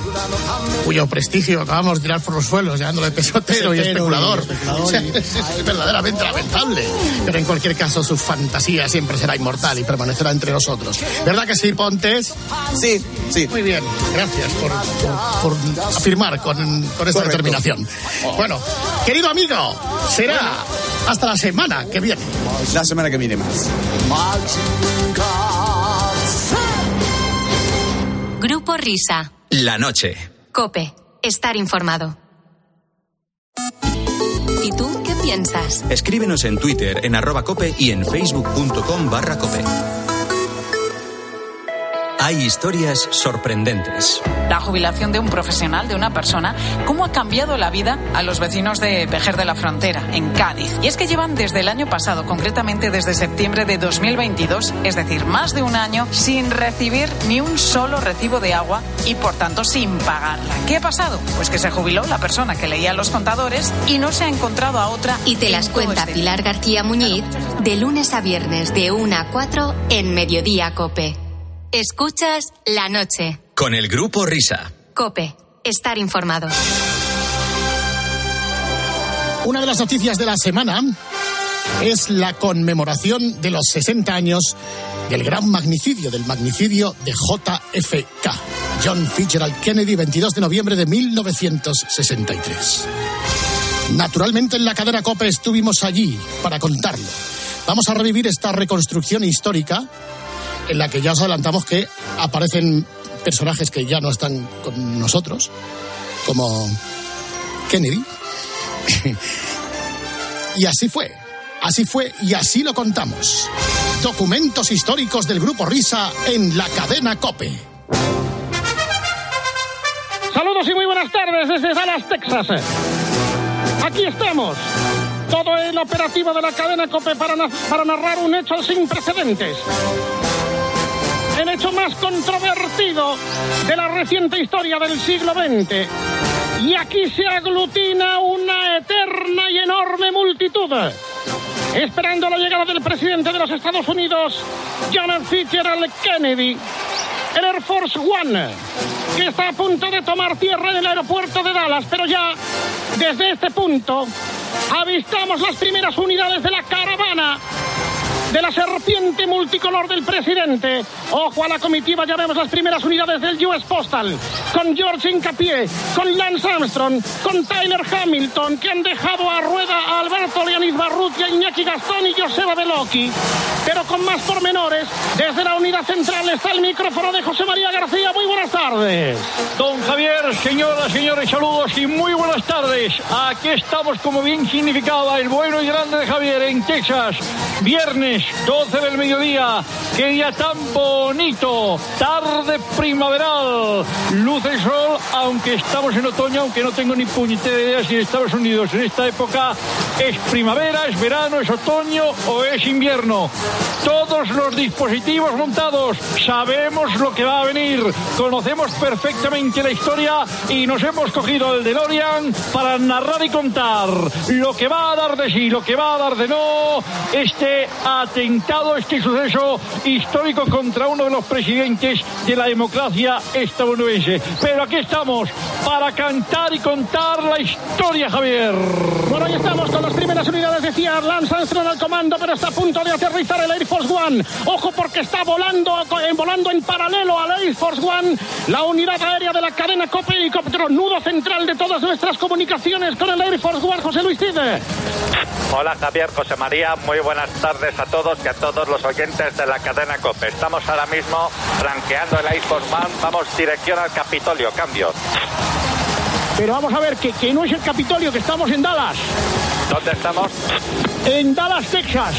Cuyo prestigio acabamos de tirar por los suelos, llamándole pesotero y Pesotero especulador. y especulador y- es, es verdaderamente lamentable. Pero en cualquier caso, su fantasía siempre será inmortal y permanecerá entre nosotros. ¿Verdad que sí, Pontes? Sí, sí. Muy bien. Gracias por, por- por afirmar con, con esta Correcto. determinación. Bueno, querido amigo, será hasta la semana que viene. La semana que viene más. Grupo Risa. La noche. Cope. Estar informado. ¿Y tú qué piensas? Escríbenos en Twitter en arroba cope y en facebook.com barra cope. Hay historias sorprendentes. La jubilación de un profesional, de una persona, cómo ha cambiado la vida a los vecinos de Vejer de la Frontera, en Cádiz. Y es que llevan desde el año pasado, concretamente desde septiembre de 2022, es decir, más de un año, sin recibir ni un solo recibo de agua y por tanto sin pagarla. ¿Qué ha pasado? Pues que se jubiló la persona que leía los contadores y no se ha encontrado a otra. Y te las cuenta este Pilar García Muñiz de lunes a viernes de 1 a 4 en Mediodía Cope. Escuchas la noche. Con el grupo Risa. Cope. Estar informado. Una de las noticias de la semana es la conmemoración de los 60 años del gran magnicidio, del magnicidio de JFK, John Fitzgerald Kennedy, 22 de noviembre de 1963. Naturalmente en la cadena COPE estuvimos allí para contarlo. Vamos a revivir esta reconstrucción histórica en la que ya os adelantamos que aparecen personajes que ya no están con nosotros, como Kennedy. y así fue, así fue y así lo contamos. Documentos históricos del Grupo Risa en la cadena COPE. Saludos y muy buenas tardes desde Dallas, Texas. Aquí estamos. Todo el operativo de la cadena COPE para, para narrar un hecho sin precedentes. Más controvertido de la reciente historia del siglo XX. Y aquí se aglutina una eterna y enorme multitud. Esperando la llegada del presidente de los Estados Unidos, John. Fitzgerald Kennedy. El Air Force One, que está a punto de tomar tierra en el aeropuerto de Dallas, pero ya desde este punto avistamos las primeras unidades de la caravana de la serpiente multicolor del presidente. Ojo a la comitiva, ya vemos las primeras unidades del US Postal, con George Incapié, con Lance Armstrong, con Tyler Hamilton, que han dejado a rueda a Alberto Leonid Barrutia, Iñaki Gastón y Joseba Beloki. Pero con más pormenores, desde la unidad central está el micrófono de José María García. Muy buenas tardes. Don Javier, señoras, señores, saludos y muy buenas tardes. Aquí estamos, como bien significaba el bueno y grande de Javier, en Texas. Viernes, 12 del mediodía. Qué día tan bonito. Tarde primaveral. Luz el sol, aunque estamos en otoño, aunque no tengo ni puñetera idea si en Estados Unidos en esta época es primavera, es verano, es otoño o es invierno. Todos los dispositivos montados, sabemos lo que va a venir, conocemos perfectamente la historia y nos hemos cogido el DeLorean para narrar y contar lo que va a dar de sí, lo que va a dar de no, este atentado, este suceso histórico contra uno de los presidentes de la democracia estadounidense. Pero aquí estamos para cantar y contar la historia, Javier. Bueno, ahí estamos con las primeras unidades, decía Lance Armstrong al comando, pero está a punto de aterrizar el Air Force One. Ojo porque está volando, volando en paralelo al Air Force One la unidad aérea de la cadena COPE Helicóptero, nudo central de todas nuestras comunicaciones con el Air Force One, José Luis Cide. Hola Javier, José María, muy buenas tardes a todos y a todos los oyentes de la cadena COPE. Estamos ahora mismo franqueando el Force One, vamos dirección al Capitolio, cambio. Pero vamos a ver que, que no es el Capitolio, que estamos en Dallas. ¿Dónde estamos? En Dallas, Texas.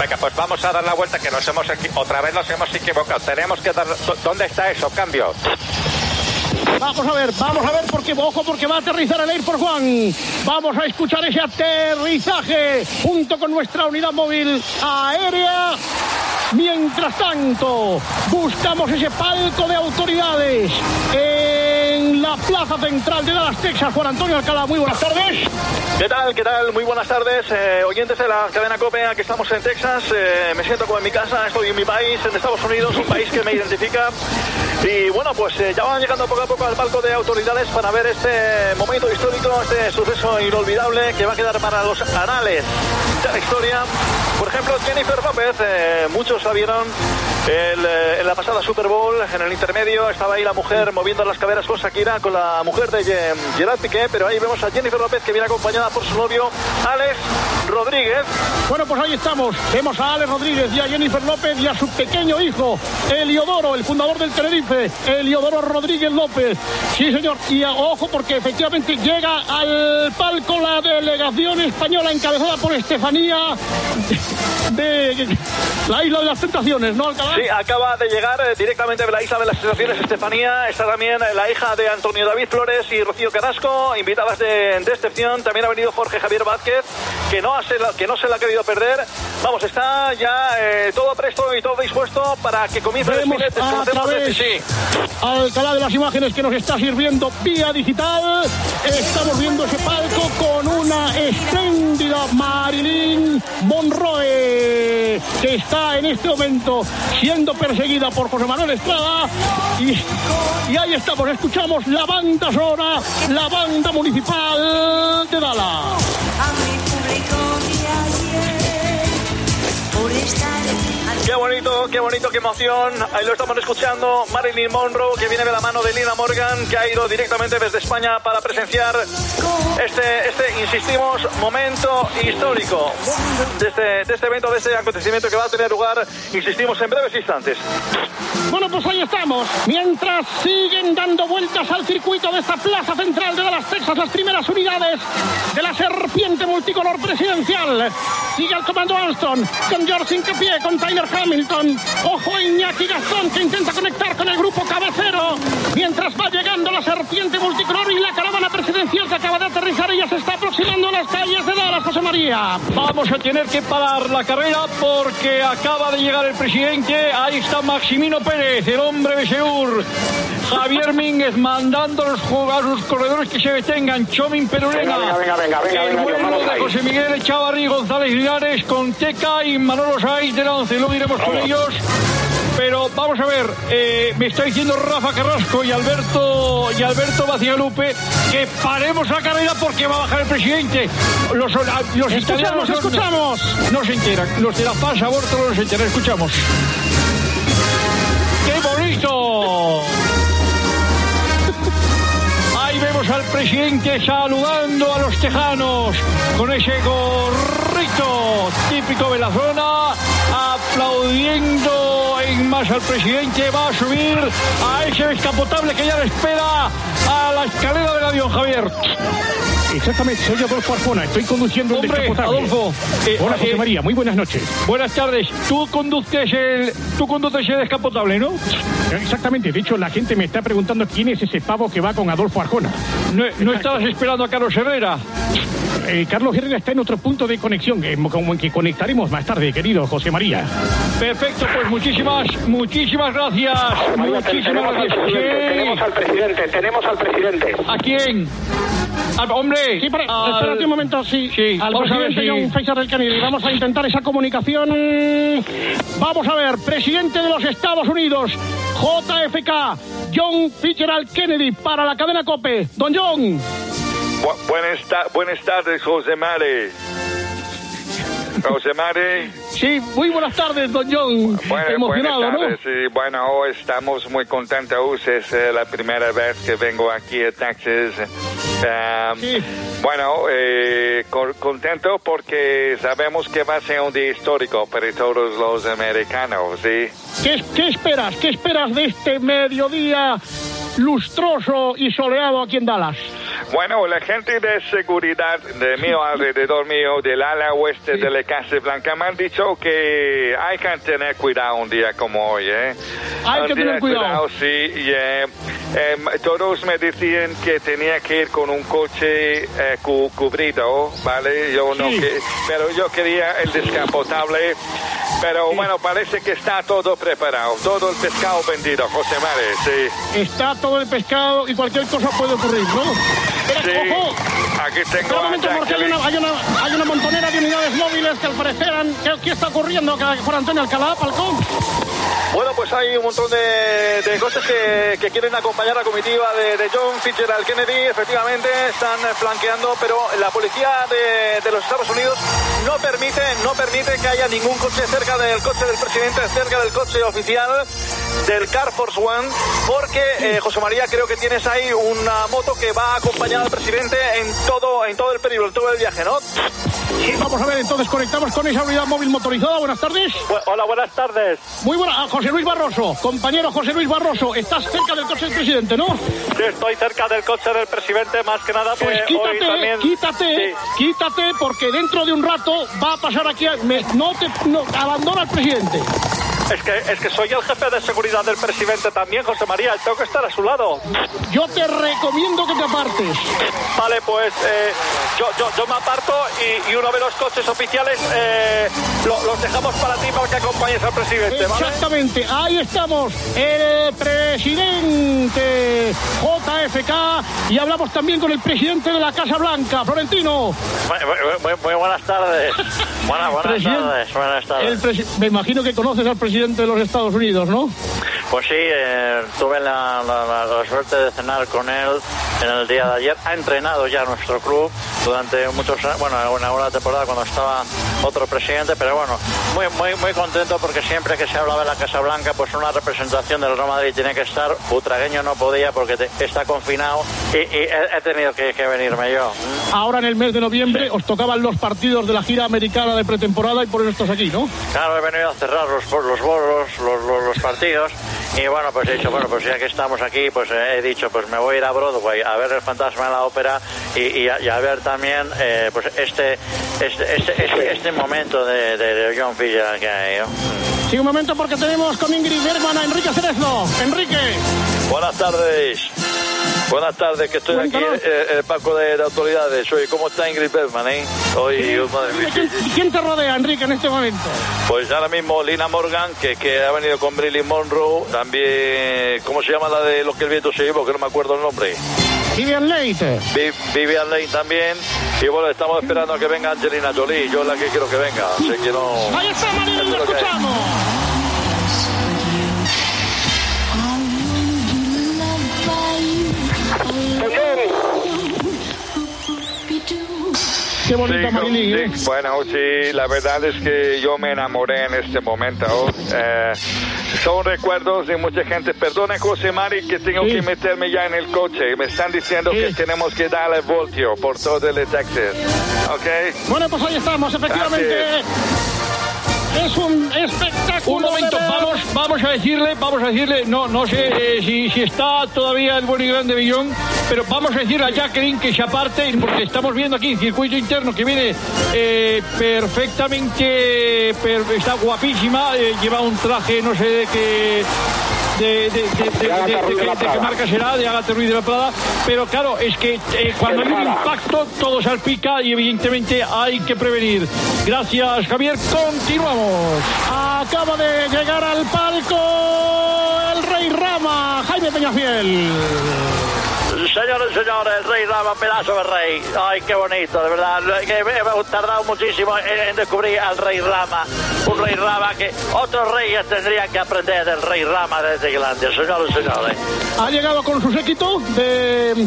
Venga, pues vamos a dar la vuelta que nos hemos otra vez nos hemos equivocado. Tenemos que dar ¿dónde está eso? Cambio. Vamos a ver, vamos a ver, porque ojo, porque va a aterrizar el Air Force One. Vamos a escuchar ese aterrizaje junto con nuestra unidad móvil aérea. Mientras tanto, buscamos ese palco de autoridades en la plaza central de Dallas, Texas. Juan Antonio Alcalá, muy buenas tardes. ¿Qué tal? ¿Qué tal? Muy buenas tardes, eh, oyentes de la cadena COPE, aquí estamos en Texas, eh, me siento como en mi casa, estoy en mi país, en Estados Unidos, un país que me identifica. Y bueno, pues eh, ya van llegando poco a poco al palco de autoridades para ver este momento histórico, este suceso inolvidable que va a quedar para los anales de la historia. Por ejemplo, Jennifer López, eh, muchos la vieron el, eh, en la pasada Super Bowl, en el intermedio, estaba ahí la mujer moviendo las caderas con Shakira, con la mujer de Ge- Gerard Piqué, pero ahí vemos a Jennifer López que viene acompañada por su novio Alex Rodríguez. Bueno, pues ahí estamos. Vemos a Alex Rodríguez y a Jennifer López y a su pequeño hijo, Eliodoro, el fundador del Tenerife, Eliodoro Rodríguez López. Sí, señor. Y a- ojo, porque efectivamente llega al palco la delegación española encabezada por Estefanía de, de la Isla de las Tentaciones, ¿no, Alcalá? Sí, acaba de llegar eh, directamente de la isla de las sensaciones Estefanía. Está también eh, la hija de Antonio David Flores y Rocío Carrasco, invitadas de, de excepción. También ha venido Jorge Javier Vázquez, que no, ha se la- que no se la ha querido perder. Vamos, está ya eh, todo presto y todo dispuesto para que comience el Vemos desfile. a través sí. Alcalá de las imágenes que nos está sirviendo vía digital. Estamos viendo ese palco con una espléndida Marilyn Monroe que está en este momento siendo perseguida por José Manuel Estrada. Y, ahí estamos, escuchamos la banda sonora, la banda municipal de Dala A mi público de ayer, por estar Qué bonito, qué bonito, qué emoción. Ahí lo estamos escuchando. Marilyn Monroe, que viene de la mano de Lina Morgan, que ha ido directamente desde España para presenciar este, este insistimos, momento histórico de este, de este evento, de este acontecimiento que va a tener lugar, insistimos, en breves instantes. Bueno, pues ahí estamos. Mientras siguen dando vueltas al circuito de esta plaza central de Dallas, Texas, las primeras unidades de la serpiente multicolor presidencial. Sigue el comando Armstrong con George Incapié, con Tyler Hamilton. Ojo a Iñaki Gastón que intenta conectar con el grupo cabecero. Mientras va llegando la serpiente multicolor y la caravana presidencial que acaba de aterrizar y ya se está aproximando a las calles de Dallas, José María. Vamos a tener que parar la carrera porque acaba de llegar el presidente. Ahí está Maximino Pérez, el hombre de Seur. Javier Mínguez mandando a los, a sus corredores que se detengan. Chomin Perurena. Venga, venga, venga, venga, el venga, vuelo de. José Miguel Echavarri, González Linares con Teca y Manolo Saiz de la once. Luego iremos con ellos. Pero vamos a ver, eh, me está diciendo Rafa Carrasco y Alberto y Alberto Bacialupe que paremos la carrera porque va a bajar el presidente. Los, los Escuchamos, no- escuchamos. No, se enteran. Los de la paz aborto no se enteran. Escuchamos. ¡Qué bonito! Ahí vemos al presidente saludando a los tejanos con ese gorrito típico de la zona, aplaudiendo en masa al presidente. Va a subir a ese descapotable que ya le espera a la escalera del avión, Javier. Exactamente, soy Adolfo Arjona, estoy conduciendo el Hombre, descapotable. Adolfo, eh, Hola, José eh, María, muy buenas noches. Buenas tardes. Tú conduces el, tú conduces el descapotable, ¿no? Exactamente, de hecho la gente me está preguntando quién es ese pavo que va con Adolfo Arjona. No, no estabas esperando a Carlos Herrera. Eh, Carlos Herrera está en otro punto de conexión, eh, como en que conectaremos más tarde, querido José María. Perfecto, pues muchísimas, muchísimas gracias. María, muchísimas tenemos al gracias. presidente, tenemos al presidente, tenemos al presidente. ¿A quién? Al- hombre. Sí, para, al- espérate un momento, sí. Sí, al vamos a ver presidente si- John Fisher del Kennedy. Vamos a intentar esa comunicación. Vamos a ver, presidente de los Estados Unidos, JFK, John Fitzgerald Kennedy, para la cadena COPE. Don John. Bu- buenas, ta- buenas tardes, José Mare. José Mare. Sí, muy buenas tardes, don John. Bueno, Emocionado, buenas ¿no? tardes. Sí, bueno, hoy estamos muy contentos. Es eh, la primera vez que vengo aquí a Texas. Um, Bueno, eh, con- contento porque sabemos que va a ser un día histórico para todos los americanos, ¿sí? ¿Qué, qué esperas? ¿Qué esperas de este mediodía lustroso y soleado aquí en Dallas? Bueno, la gente de seguridad de mío alrededor mío, del ala oeste de la Casa Blanca, me han dicho que hay que tener cuidado un día como hoy, ¿eh? Hay Un que tener cuidado. sí. y, eh, em, todos me decían que tenía que ir con un coche eh, cu- cubrido, ¿vale? Yo no Sí. que, pero yo quería el descapotable. Pero bueno, parece que está todo preparado, todo el pescado vendido, José Mare, sí. Está todo el pescado y cualquier cosa puede ocurrir, ¿no? Pero, Sí, ojo, aquí tengo a momento, porque hay una, hay, una, hay una montonera de unidades móviles que al parecer han- ¿Qué, qué está ocurriendo acá por Antonio Alcalá, Palcón? Bueno, pues hay un montón de, de coches que, que quieren acompañar a la comitiva de, de John Fitzgerald Kennedy. Efectivamente, están flanqueando, pero la policía de, de los Estados Unidos no permite, no permite que haya ningún coche cerca del coche del presidente, cerca del coche oficial del Car Force One, porque eh, José María creo que tienes ahí una moto que va a acompañar al presidente en todo, en todo el periodo, en todo el viaje, ¿no? Sí, vamos a ver, entonces conectamos con esa unidad móvil motorizada. Buenas tardes. hola, buenas tardes. Muy buena, ah, José Luis Barroso, compañero José Luis Barroso, estás cerca del coche del presidente, ¿no? Sí, estoy cerca del coche del presidente, más que nada Pues hoy quítate, también... quítate, quítate, porque dentro de un rato va a pasar aquí. a- me- no te, no, abandona al presidente. Es que, es que soy el jefe de seguridad del presidente también, José María. Tengo que estar a su lado. Yo te recomiendo que te apartes. Vale, pues eh, yo, yo, yo me aparto y, y uno de los coches oficiales eh, lo- los dejamos para ti para que acompañes al presidente, ¿vale? Exactamente, ahí estamos, el presidente JFK y hablamos también con el presidente de la Casa Blanca, Florentino. Muy, muy- muy- muy buenas tardes. Buenas, tardes. Buenas me imagino que conoces al presidente de los Estados Unidos, ¿no? Pues sí, eh, tuve la suerte de cenar con él en el día de ayer. Ha entrenado ya nuestro club durante muchos años, bueno, una buena temporada cuando estaba otro presidente, pero bueno, muy, muy, muy contento porque siempre que se hablaba de la Casa Blanca, pues una representación del Real Madrid tiene que estar. Butragueño no podía porque te- está confinado y, y he, he tenido que, que venirme yo. Ahora en el mes de noviembre os tocaban los partidos de la gira americana de pretemporada y por eso estás aquí, ¿no? Claro, he venido a cerrar los, los bolos, los, los, los partidos y bueno, pues he dicho, bueno, pues ya que estamos aquí, pues eh, he dicho, pues me voy a ir a Broadway a ver el fantasma de la ópera y, y a, y a ver también eh, pues este, este, este, este, este momento de, de, de John Villa que hay. ¿no? Sí, un momento porque tenemos con Ingrid Bergman a Enrique Cerezo. Enrique. Buenas tardes. Buenas tardes, que estoy aquí eh, en el palco de, de autoridades. Oye, ¿cómo está Ingrid Bergman, eh? Oye, madre mía, sí, sí. ¿Y quién te rodea, Enrique, en este momento? Pues ahora mismo Lina Morgan, que, que ha venido con Briley Monroe. También, ¿cómo se llama la de lo que el viento se llevó? Que no me acuerdo el nombre. Vivian Leite. Vi- Vivian Lane también. Y bueno, estamos esperando a que venga Angelina Jolie. Yo es la que quiero que venga. Así que no... Ahí está, Marilyn, lo escuchamos. Qué bonita Sí, Marilyn, sí, Bueno, sí, la verdad es que yo me enamoré en este momento. Eh, son recuerdos de mucha gente. Perdone, José Mari, que tengo que meterme ya en el coche. Me están diciendo que tenemos que darle voltio por todo el Texas. ¿Ok? Bueno, pues ahí estamos, efectivamente. Es un espectáculo. Un momento, vamos, vamos a decirle, vamos a decirle, no, no sé eh, si, si está todavía el bueno y grande Billón, pero vamos a decirle a Jacqueline que se aparte, porque estamos viendo aquí en circuito interno que viene eh, perfectamente, per- está guapísima, eh, lleva un traje, no sé de qué. De, de, de, qué marca será, de Agatha Ruiz de la Prada, pero claro, es que eh, cuando hay un impacto todo salpica y evidentemente hay que prevenir. Gracias Javier, continuamos. Acaba de llegar al palco el Rey Rama, Jaime Peñafiel. Señores, señores, el rey Rama, pedazo de rey. Ay, qué bonito, de verdad. Que me, me he tardado muchísimo en, descubrir al rey Rama. Un rey Rama que otros reyes tendrían que aprender del rey Rama desde Islandia. Señores, señores. Ha llegado con su séquito de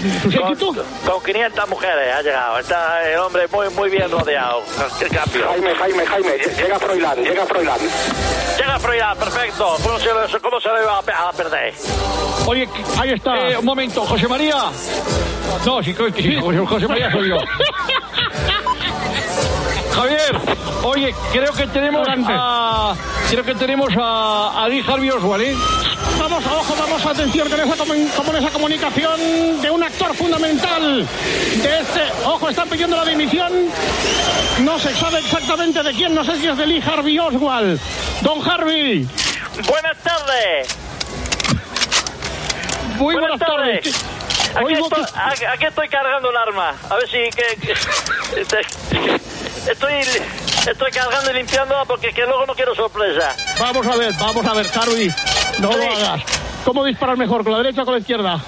séquito. Con 500 mujeres ha llegado. Está el hombre muy, muy bien rodeado. Qué cambio. Jaime, Jaime, Jaime, llega Froilán, llega Froilán. Llega Froilán, perfecto. ¿Cómo se, le- cómo se le va a pe- a perder? Oye, ahí está. un momento, José María. No, sí, José, José María soy yo. Javier, oye, creo que tenemos a. Creo que tenemos a, a Lee Harvey Oswald, ¿eh? Vamos, ojo, vamos, atención con esa, con esa comunicación de un actor fundamental de este. Ojo, están pidiendo la dimisión. No se sabe exactamente de quién, no sé si es de Lee Harvey Oswald. Don Harvey. Buenas tardes. Muy buenas, tardes. Aquí estoy, aquí- estoy cargando el arma. A ver si que, que- estoy estoy cargando y limpiando porque que luego no quiero sorpresa. Vamos a ver, vamos a ver, Harvey. No lo hagas. ¿Cómo disparas mejor, con la derecha o con la izquierda?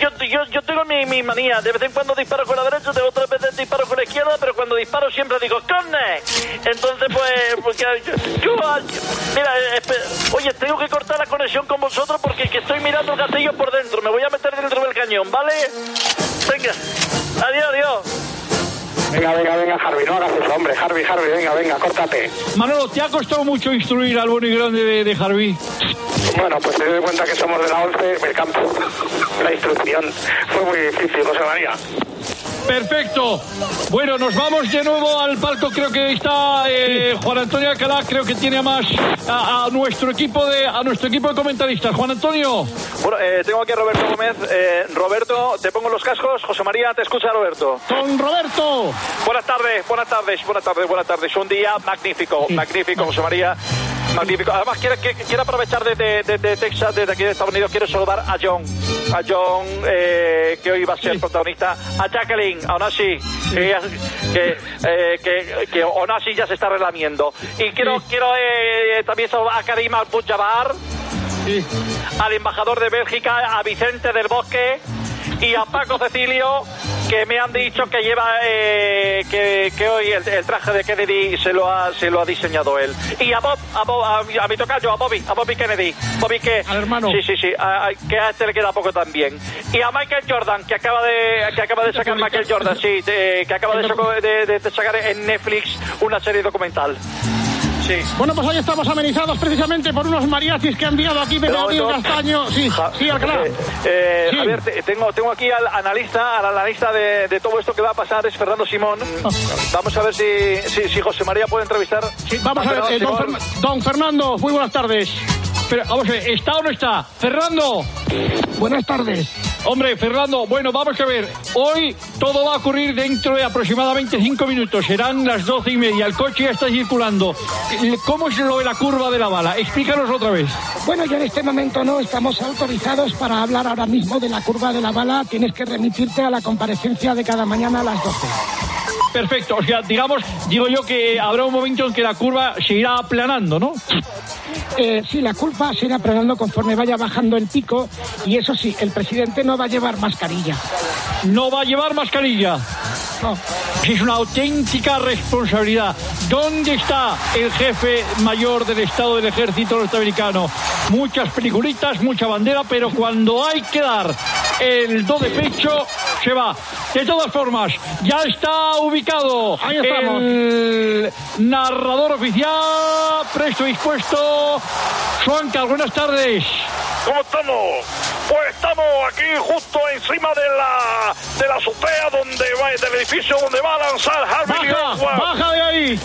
Yo, yo, yo tengo mi, mi manía. De vez en cuando disparo con la derecha, de otras veces disparo con la izquierda, pero cuando disparo siempre digo ¡Corne! Entonces, pues, porque yo, mira, oye, tengo que cortar la conexión con vosotros porque que estoy mirando el gatillo por dentro. Me voy a meter dentro del cañón, ¿vale? Venga, adiós, adiós. Venga, venga, venga, Harvey, no hagas eso, hombre. Harvey, Harvey, venga, venga, córtate. Manolo, ¿te ha costado mucho instruir al bueno y grande de, de Harvey? Bueno, pues te doy cuenta que somos de la 11 del campo. La instrucción fue muy difícil, José María. Perfecto. Bueno, nos vamos de nuevo al palco. Creo que está eh, Juan Antonio Alcalá. Creo que tiene a más a, a nuestro equipo de a nuestro equipo de comentaristas. Juan Antonio. Bueno, eh, tengo aquí a Roberto Gómez. Eh, Roberto, te pongo los cascos. José María, te escucha Roberto. Con Roberto. Buenas tardes, buenas tardes, buenas tardes, buenas tardes. Un día magnífico, magnífico, José María. Magnífico. Además, quiero, quiero aprovechar desde de, de Texas, desde aquí de Estados Unidos, quiero saludar a John. A John, eh, que hoy va a ser protagonista. A Jacqueline, a Onasi, que, ya- que, eh, que, que Onasi ya se está relamiendo. Y quiero, quiero eh, también a Karim Al-Bujabar, al embajador de Bélgica, a Vicente del Bosque. y a Paco Cecilio, que me han dicho que lleva, eh, que, que hoy el, el traje de Kennedy se lo ha, se lo ha diseñado él. Y a Bob, a, Bob, a, a mi tocayo, a Bobby, a Bobby Kennedy. Bobby que... Al hermano. Sí, sí, sí, a- a- que a este le queda poco también. Y a Michael Jordan, que acaba de, que acaba de sacar Michael Jordan, sí, de- que acaba de- de sacar en Netflix una serie documental. Sí. Bueno, pues hoy estamos amenizados precisamente por unos mariachis que han enviado aquí no. Castaño. Sí, Ja- sí, Alcalá. eh, eh, Sí. Javier, te- tengo, tengo aquí al analista, al analista de, de todo esto que va a pasar, es Fernando Simón. Vamos a ver si, si, si José María puede entrevistar. Vamos a ver, eh, don, Simón. Fer- don Fernando, muy buenas tardes. Pero, vamos a ver, ¿está o no está? Fernando. Buenas tardes. Hombre, Fernando, bueno, vamos a ver. Hoy todo va a ocurrir dentro de aproximadamente cinco minutos. Serán las doce y media. El coche ya está circulando. ¿Cómo es lo de la curva de la bala? Explícanos otra vez. Bueno, yo en este momento no estamos autorizados para hablar ahora mismo de la curva de la bala. Tienes que remitirte a la comparecencia de cada mañana a las 12. Perfecto. O sea, digamos, digo yo que habrá un momento en que la curva se irá aplanando, ¿no? Eh, sí, la culpa se irá aplanando conforme vaya bajando el pico. Y eso sí, el presidente no va a llevar mascarilla. No va a llevar mascarilla. Es una auténtica responsabilidad. ¿Dónde está el jefe mayor del Estado del Ejército norteamericano? Muchas peliculitas, mucha bandera, pero cuando hay que dar el do de pecho, se va. De todas formas, ya está ubicado Ahí estamos. el narrador oficial, presto y dispuesto. Suanca, buenas tardes. ¿Cómo estamos? Pues estamos aquí justo encima de la de la azotea donde va del edificio donde va a lanzar Harvey Baja, baja de ahí.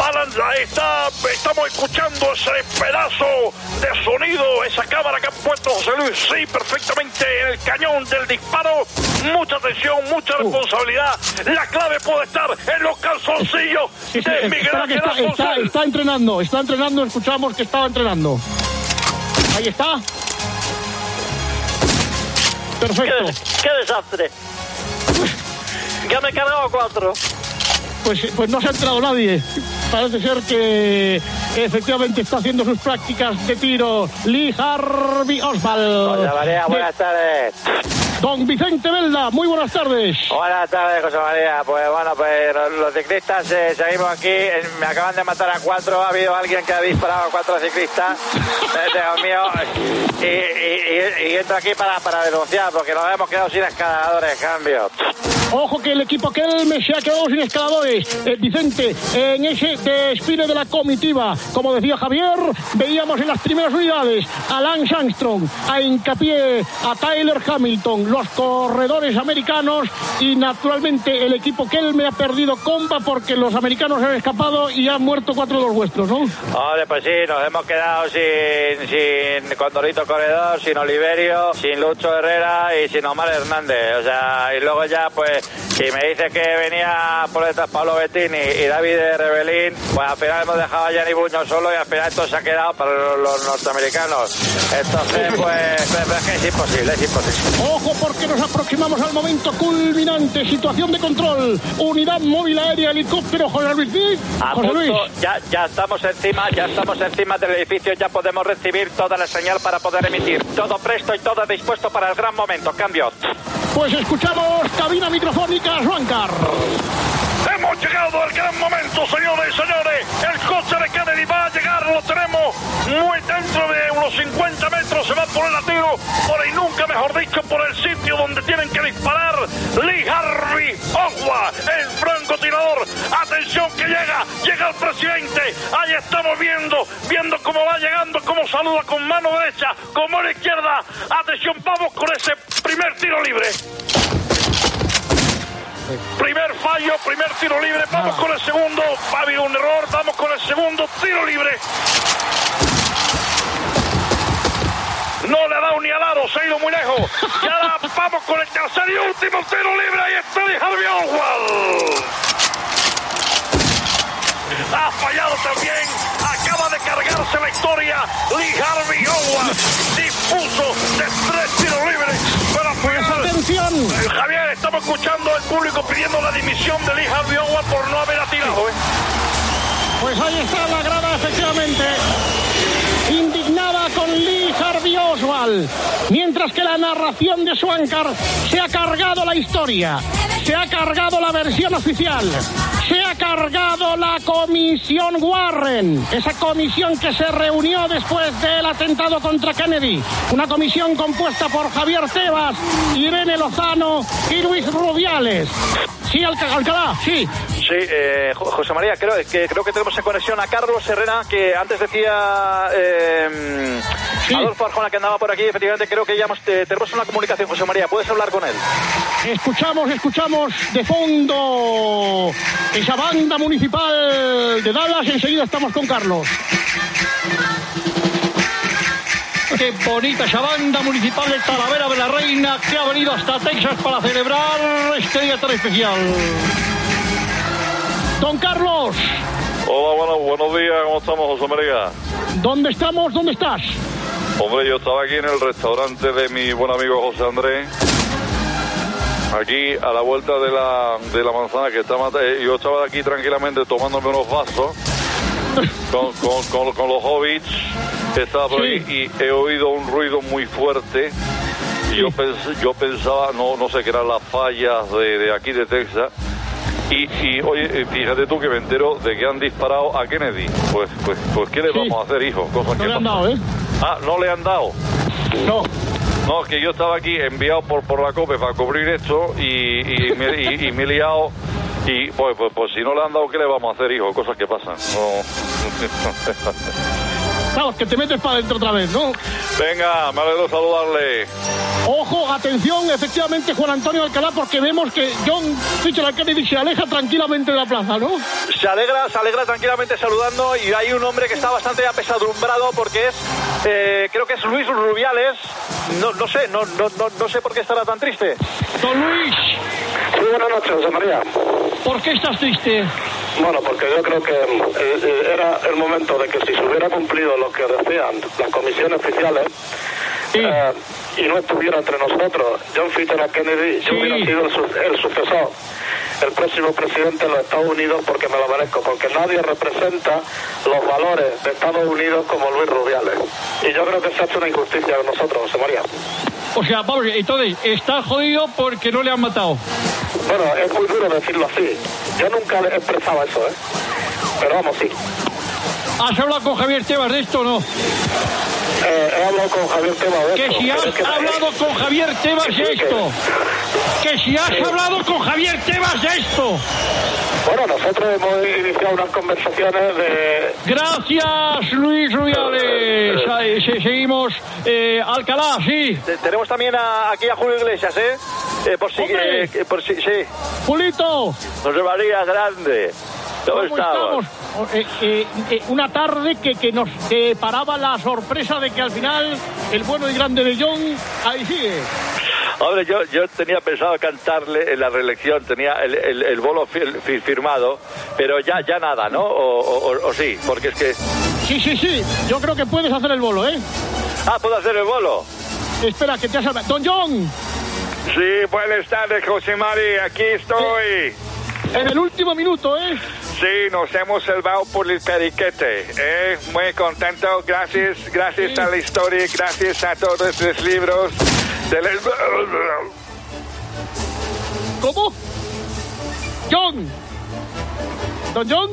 Va a lanzar- ahí está, estamos escuchando ese pedazo de sonido, esa cámara que ha puesto José Luis, sí, perfectamente en el cañón del disparo. Mucha atención, mucha Uh. responsabilidad. La clave puede estar en los calzoncillos Sí, sí, de Miguel Ángel está, está, entrenando, está entrenando, escuchamos que estaba entrenando. Ahí está. Perfecto. ¿Qué, qué desastre. Ya me he cargado cuatro. Pues, pues no se ha entrado nadie. Parece ser que efectivamente está haciendo sus prácticas de tiro Lee Harvey Oswald. José María, De- buenas tardes. Don Vicente Velda, muy buenas tardes. Buenas tardes, José María. Pues bueno, pues los, ciclistas eh, seguimos aquí. Eh, Me acaban de matar a cuatro. Ha habido alguien que ha disparado a cuatro ciclistas. Eh, Dios mío. Y, y, y- y entro aquí para, para denunciar porque nos hemos quedado sin escaladores. Cambio. Ojo que el equipo Kelme se ha quedado sin escaladores. Eh, Vicente, en ese desfile de la comitiva, como decía Javier, veíamos en las primeras unidades a Lance Armstrong, a Hincapié, a Tyler Hamilton, los corredores americanos y naturalmente el equipo Kelme ha perdido comba porque los americanos han escapado y han muerto cuatro de los vuestros, ¿no? Hombre, pues sí, nos hemos quedado sin, sin Condorito Corredor, sin Oliverio, sin Lucho Herrera y sin Omar Hernández. O sea, y luego ya, pues, si me dice que venía por detrás Pablo Bettini y David de Rebelín, pues al final hemos dejado a Gianni Buño solo y al final esto se ha quedado para los, norteamericanos. Entonces, pues, pues, pues, que es imposible, es imposible. Ojo porque nos aproximamos al momento culminante, situación de control, unidad móvil aérea, helicóptero, José Luis José Luis. ya, ya estamos encima, ya estamos encima del edificio, ya podemos recibir toda la señal para poder emitir. Todo presto y todo dispuesto para el gran momento. Cambio. Pues escuchamos cabina microfónica Juancar. Hemos llegado al gran momento, señores y señores. El coche de Kennedy va a llegar, lo tenemos muy dentro de unos 50 metros. Se va a poner a por ahí nunca, mejor dicho, por el sitio donde tienen que disparar. Lee Harvey Oswald, el francotirador. Atención que llega, llega el presidente. Ahí estamos viendo, viendo cómo va llegando, cómo saluda con mano derecha, con mano izquierda. Atención, vamos con ese primer tiro libre. Primer fallo, primer tiro libre. Vamos con el segundo. Ha habido un error. Vamos con el segundo tiro libre. No le ha dado ni al aro, se ha ido muy lejos. Y ahora vamos con el tercer y último tiro libre. Ahí está Harvey Oswald. Ha fallado también. Acaba de cargarse la historia. Lee Harvey Oswald dispuso de tres tiros libres. Final- atención. Javier, estamos escuchando al público pidiendo la dimisión de Lee Harvey Oswald por no haber atirado. ¿eh? Pues ahí está la grada, efectivamente. Indignada con con Lee Harvey Oswald. Mientras que la narración de Swankar se ha cargado la historia, se ha cargado la versión oficial, se ha cargado la comisión Warren, esa comisión que se reunió después del atentado contra Kennedy. Una comisión compuesta por Javier Tebas, Irene Lozano y Luis Rubiales. Sí, Alca- Alcalá, sí. Sí, eh, Jo- José María, creo que, creo que tenemos en conexión a Carlos Herrera, que antes decía eh, Adolfo Arjona que andaba por aquí. Efectivamente, creo que ya hemos- eh, tenemos una comunicación, José María. ¿Puedes hablar con él? Escuchamos, escuchamos de fondo esa banda municipal de Dallas. Enseguida estamos con Carlos. Qué bonita esa banda municipal de Talavera de la Reina que ha venido hasta Texas para celebrar este día tan especial. Don Carlos, Hola, bueno, buenos días, ¿cómo estamos, José María? ¿dónde estamos? ¿Dónde estás? Hombre, yo estaba aquí en el restaurante de mi buen amigo José Andrés. Aquí a la vuelta de la, de la manzana que está mata- eh, Yo estaba aquí tranquilamente tomándome unos vasos con, con, con- con los hobbits. Estaba por ahí y he oído un ruido muy fuerte. Y yo, pens- yo pensaba, no, no sé, que eran las fallas de, de aquí de Texas. Y, y, oye, eh, fíjate tú que me entero de que han disparado a Kennedy. Pues, pues, pues ¿qué le vamos a hacer, hijo? Cosas No que le han dado, ¿eh? Ah, no le han dado. No. No, que yo estaba aquí enviado por, por la COPE para cubrir esto y, y me, y- me he liado. Y pues, pues, pues si no le han dado, ¿qué le vamos a hacer, hijo? Cosas que pasan. Vamos, que te metes para adentro otra vez, ¿no? Venga, me alegro saludarle. Ojo, atención, efectivamente, Juan Antonio Alcalá, porque vemos que John Fitzgerald Kennedy se aleja tranquilamente de la plaza, ¿no? Se alegra, se alegra tranquilamente saludando y hay un hombre que está bastante apesadumbrado porque es, eh, creo que es Luis Rubiales. No, no sé, no, no, no, no sé por qué estará tan triste. Don Luis. Sí, buenas noches, José María. ¿Por qué estás triste? Bueno, porque yo creo que eh, eh, era el momento de que si se hubiera cumplido lo que decían las comisiones oficiales eh, y no estuviera entre nosotros John Fitzgerald Kennedy, yo hubiera sido el, su- el sucesor, el próximo presidente de los Estados Unidos porque me lo merezco, porque nadie representa los valores de Estados Unidos como Luis Rubiales. Y yo creo que se ha hecho una injusticia con nosotros, José María. O sea, vamos, entonces, está jodido porque no le han matado. Bueno, es muy duro decirlo así. Yo nunca he expresado eso, ¿eh? Pero vamos, sí. ¿Has hablado con Javier Tebas de esto o no? Eh, he hablado con Javier Tebas de Que esto, si pero has es que- hablado con Javier Tebas que de que- esto. Que si has Sí. hablado con Javier Tebas de esto. Bueno, nosotros hemos iniciado unas conversaciones de... Gracias, Luis Rubiales. Ahí, se- seguimos. Eh, Alcalá, sí. Te- Tenemos también a- aquí a Julio Iglesias, ¿eh? Eh, por si, eh, que- por si, sí. Julito, José María Grande. ¿Cómo, ¿cómo estamos? O- eh, eh, eh, una tarde que, que nos paraba la sorpresa de que al final el bueno y grande de John ahí sigue. Hombre, yo, yo tenía pensado cantarle en la reelección, tenía el, el, el bolo fi- fi- firmado, pero ya, ya nada, ¿no? O, o- o- o sí, porque es que... Sí, sí, sí. Yo creo que puedes hacer el bolo, ¿eh? Ah, ¿puedo hacer el bolo? Espera, que te has hablado. Don John, Sí, buenas tardes, José Mari, aquí estoy. en el último minuto, ¿eh? Sí, nos hemos salvado por el periquete. ¿eh? Muy contento, gracias, gracias a la historia, gracias a todos los libros. De la- ¿Cómo? John. Don John.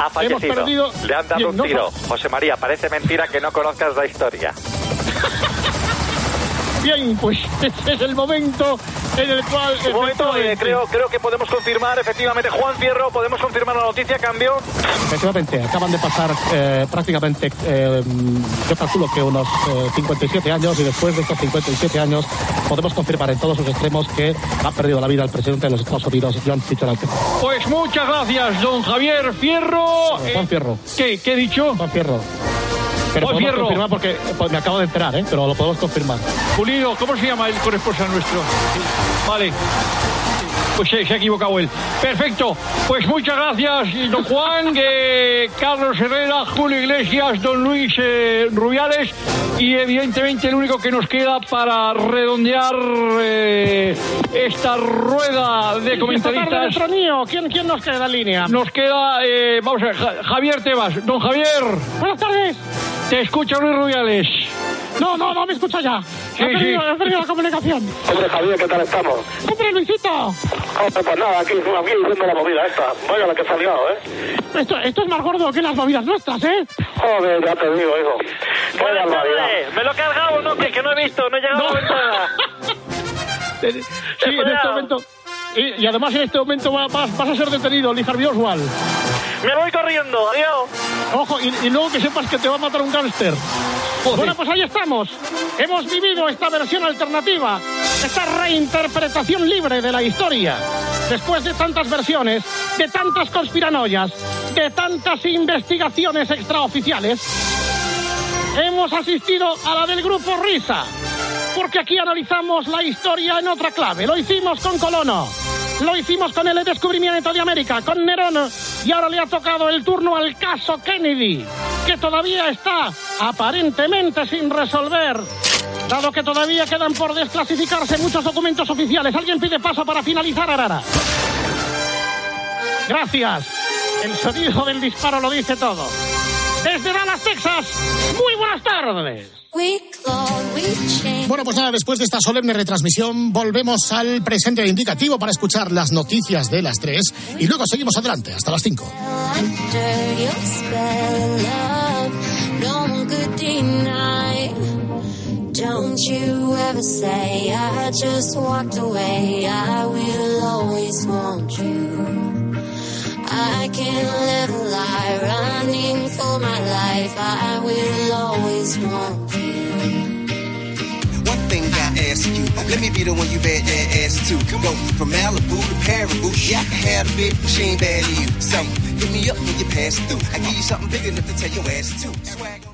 Ha Hemos fallecido. perdido. Le han dado Bien, un no tiro. fa- José María, parece mentira que no conozcas la historia. Bien, pues ese es el momento en el cual. Un momento, eh, efectivamente- creo, creo que podemos confirmar, efectivamente, Juan Fierro, podemos confirmar la noticia, cambió. Efectivamente, acaban de pasar eh, prácticamente, eh, yo calculo que unos eh, 57 años y después de estos 57 años podemos confirmar en todos sus extremos que ha perdido la vida el presidente de los Estados Unidos, John Fitzgerald. Pues muchas gracias, don Javier Fierro. Juan Fierro. ¿Qué, qué he dicho? Juan Fierro. Pero Juan podemos confirmar porque pues, me acabo de enterar, ¿eh? pero lo podemos confirmar. Pulido, ¿cómo se llama el corresponsal nuestro? Vale. Pues se, se ha equivocado él. Perfecto. Pues muchas gracias, don Juan, eh, Carlos Herrera, Julio Iglesias, don Luis eh, Rubiales y evidentemente el único que nos queda para redondear eh, esta rueda de tarde comentaristas. ¿quién, ¿quién nos queda en línea? Nos queda, eh, vamos a ver, Ja- Javier Tebas. Don Javier. Buenas tardes. Te escucha Luis Rubiales. No, no, no me escucha ya. Sí, he, perdido, sí. he perdido la comunicación. Hombre, Javier, ¿qué tal estamos? Hombre, Luisito. Hombre, pues nada, aquí, aquí haciendo la movida esta. Vaya la que se ha liado, ¿eh? Esto, esto es más gordo que las movidas nuestras, ¿eh? Joder, ya te digo, hijo. Vaya tardes. ¿Me lo he cargado no? Que, que no he visto, no he llegado a la ventana. Sí, en este momento. Y, y además en este momento va- vas, vas a ser detenido, Lee Harvey Oswald. Me voy corriendo, adiós. Ojo, y, y luego que sepas que te va a matar un gángster. Bueno, pues ahí estamos. Hemos vivido esta versión alternativa, esta reinterpretación libre de la historia. Después de tantas versiones, de tantas conspiranoias, de tantas investigaciones extraoficiales, hemos asistido a la del grupo Risa. Porque aquí analizamos la historia en otra clave. Lo hicimos con Colono. Lo hicimos con el descubrimiento de América, con Nerón. Y ahora le ha tocado el turno al caso Kennedy, que todavía está aparentemente sin resolver. Dado que todavía quedan por desclasificarse muchos documentos oficiales. Alguien pide paso para finalizar, Arara. Gracias. El sonido del disparo lo dice todo. Desde Dallas, Texas, muy buenas tardes. Bueno, pues nada, después de esta solemne retransmisión, volvemos al presente indicativo para escuchar las noticias de las 3 y luego seguimos adelante hasta las 5. Don't you ever say I just walked away. I will always want you. I can't live a lie, running for my life. I will always want you. One thing I ask you, let me be the one you bet that ass to. Go from Malibu to Paribu, yeah, I can have a big machine bad you. So hit me up when you pass through. I give you something big enough to tell your ass to. On.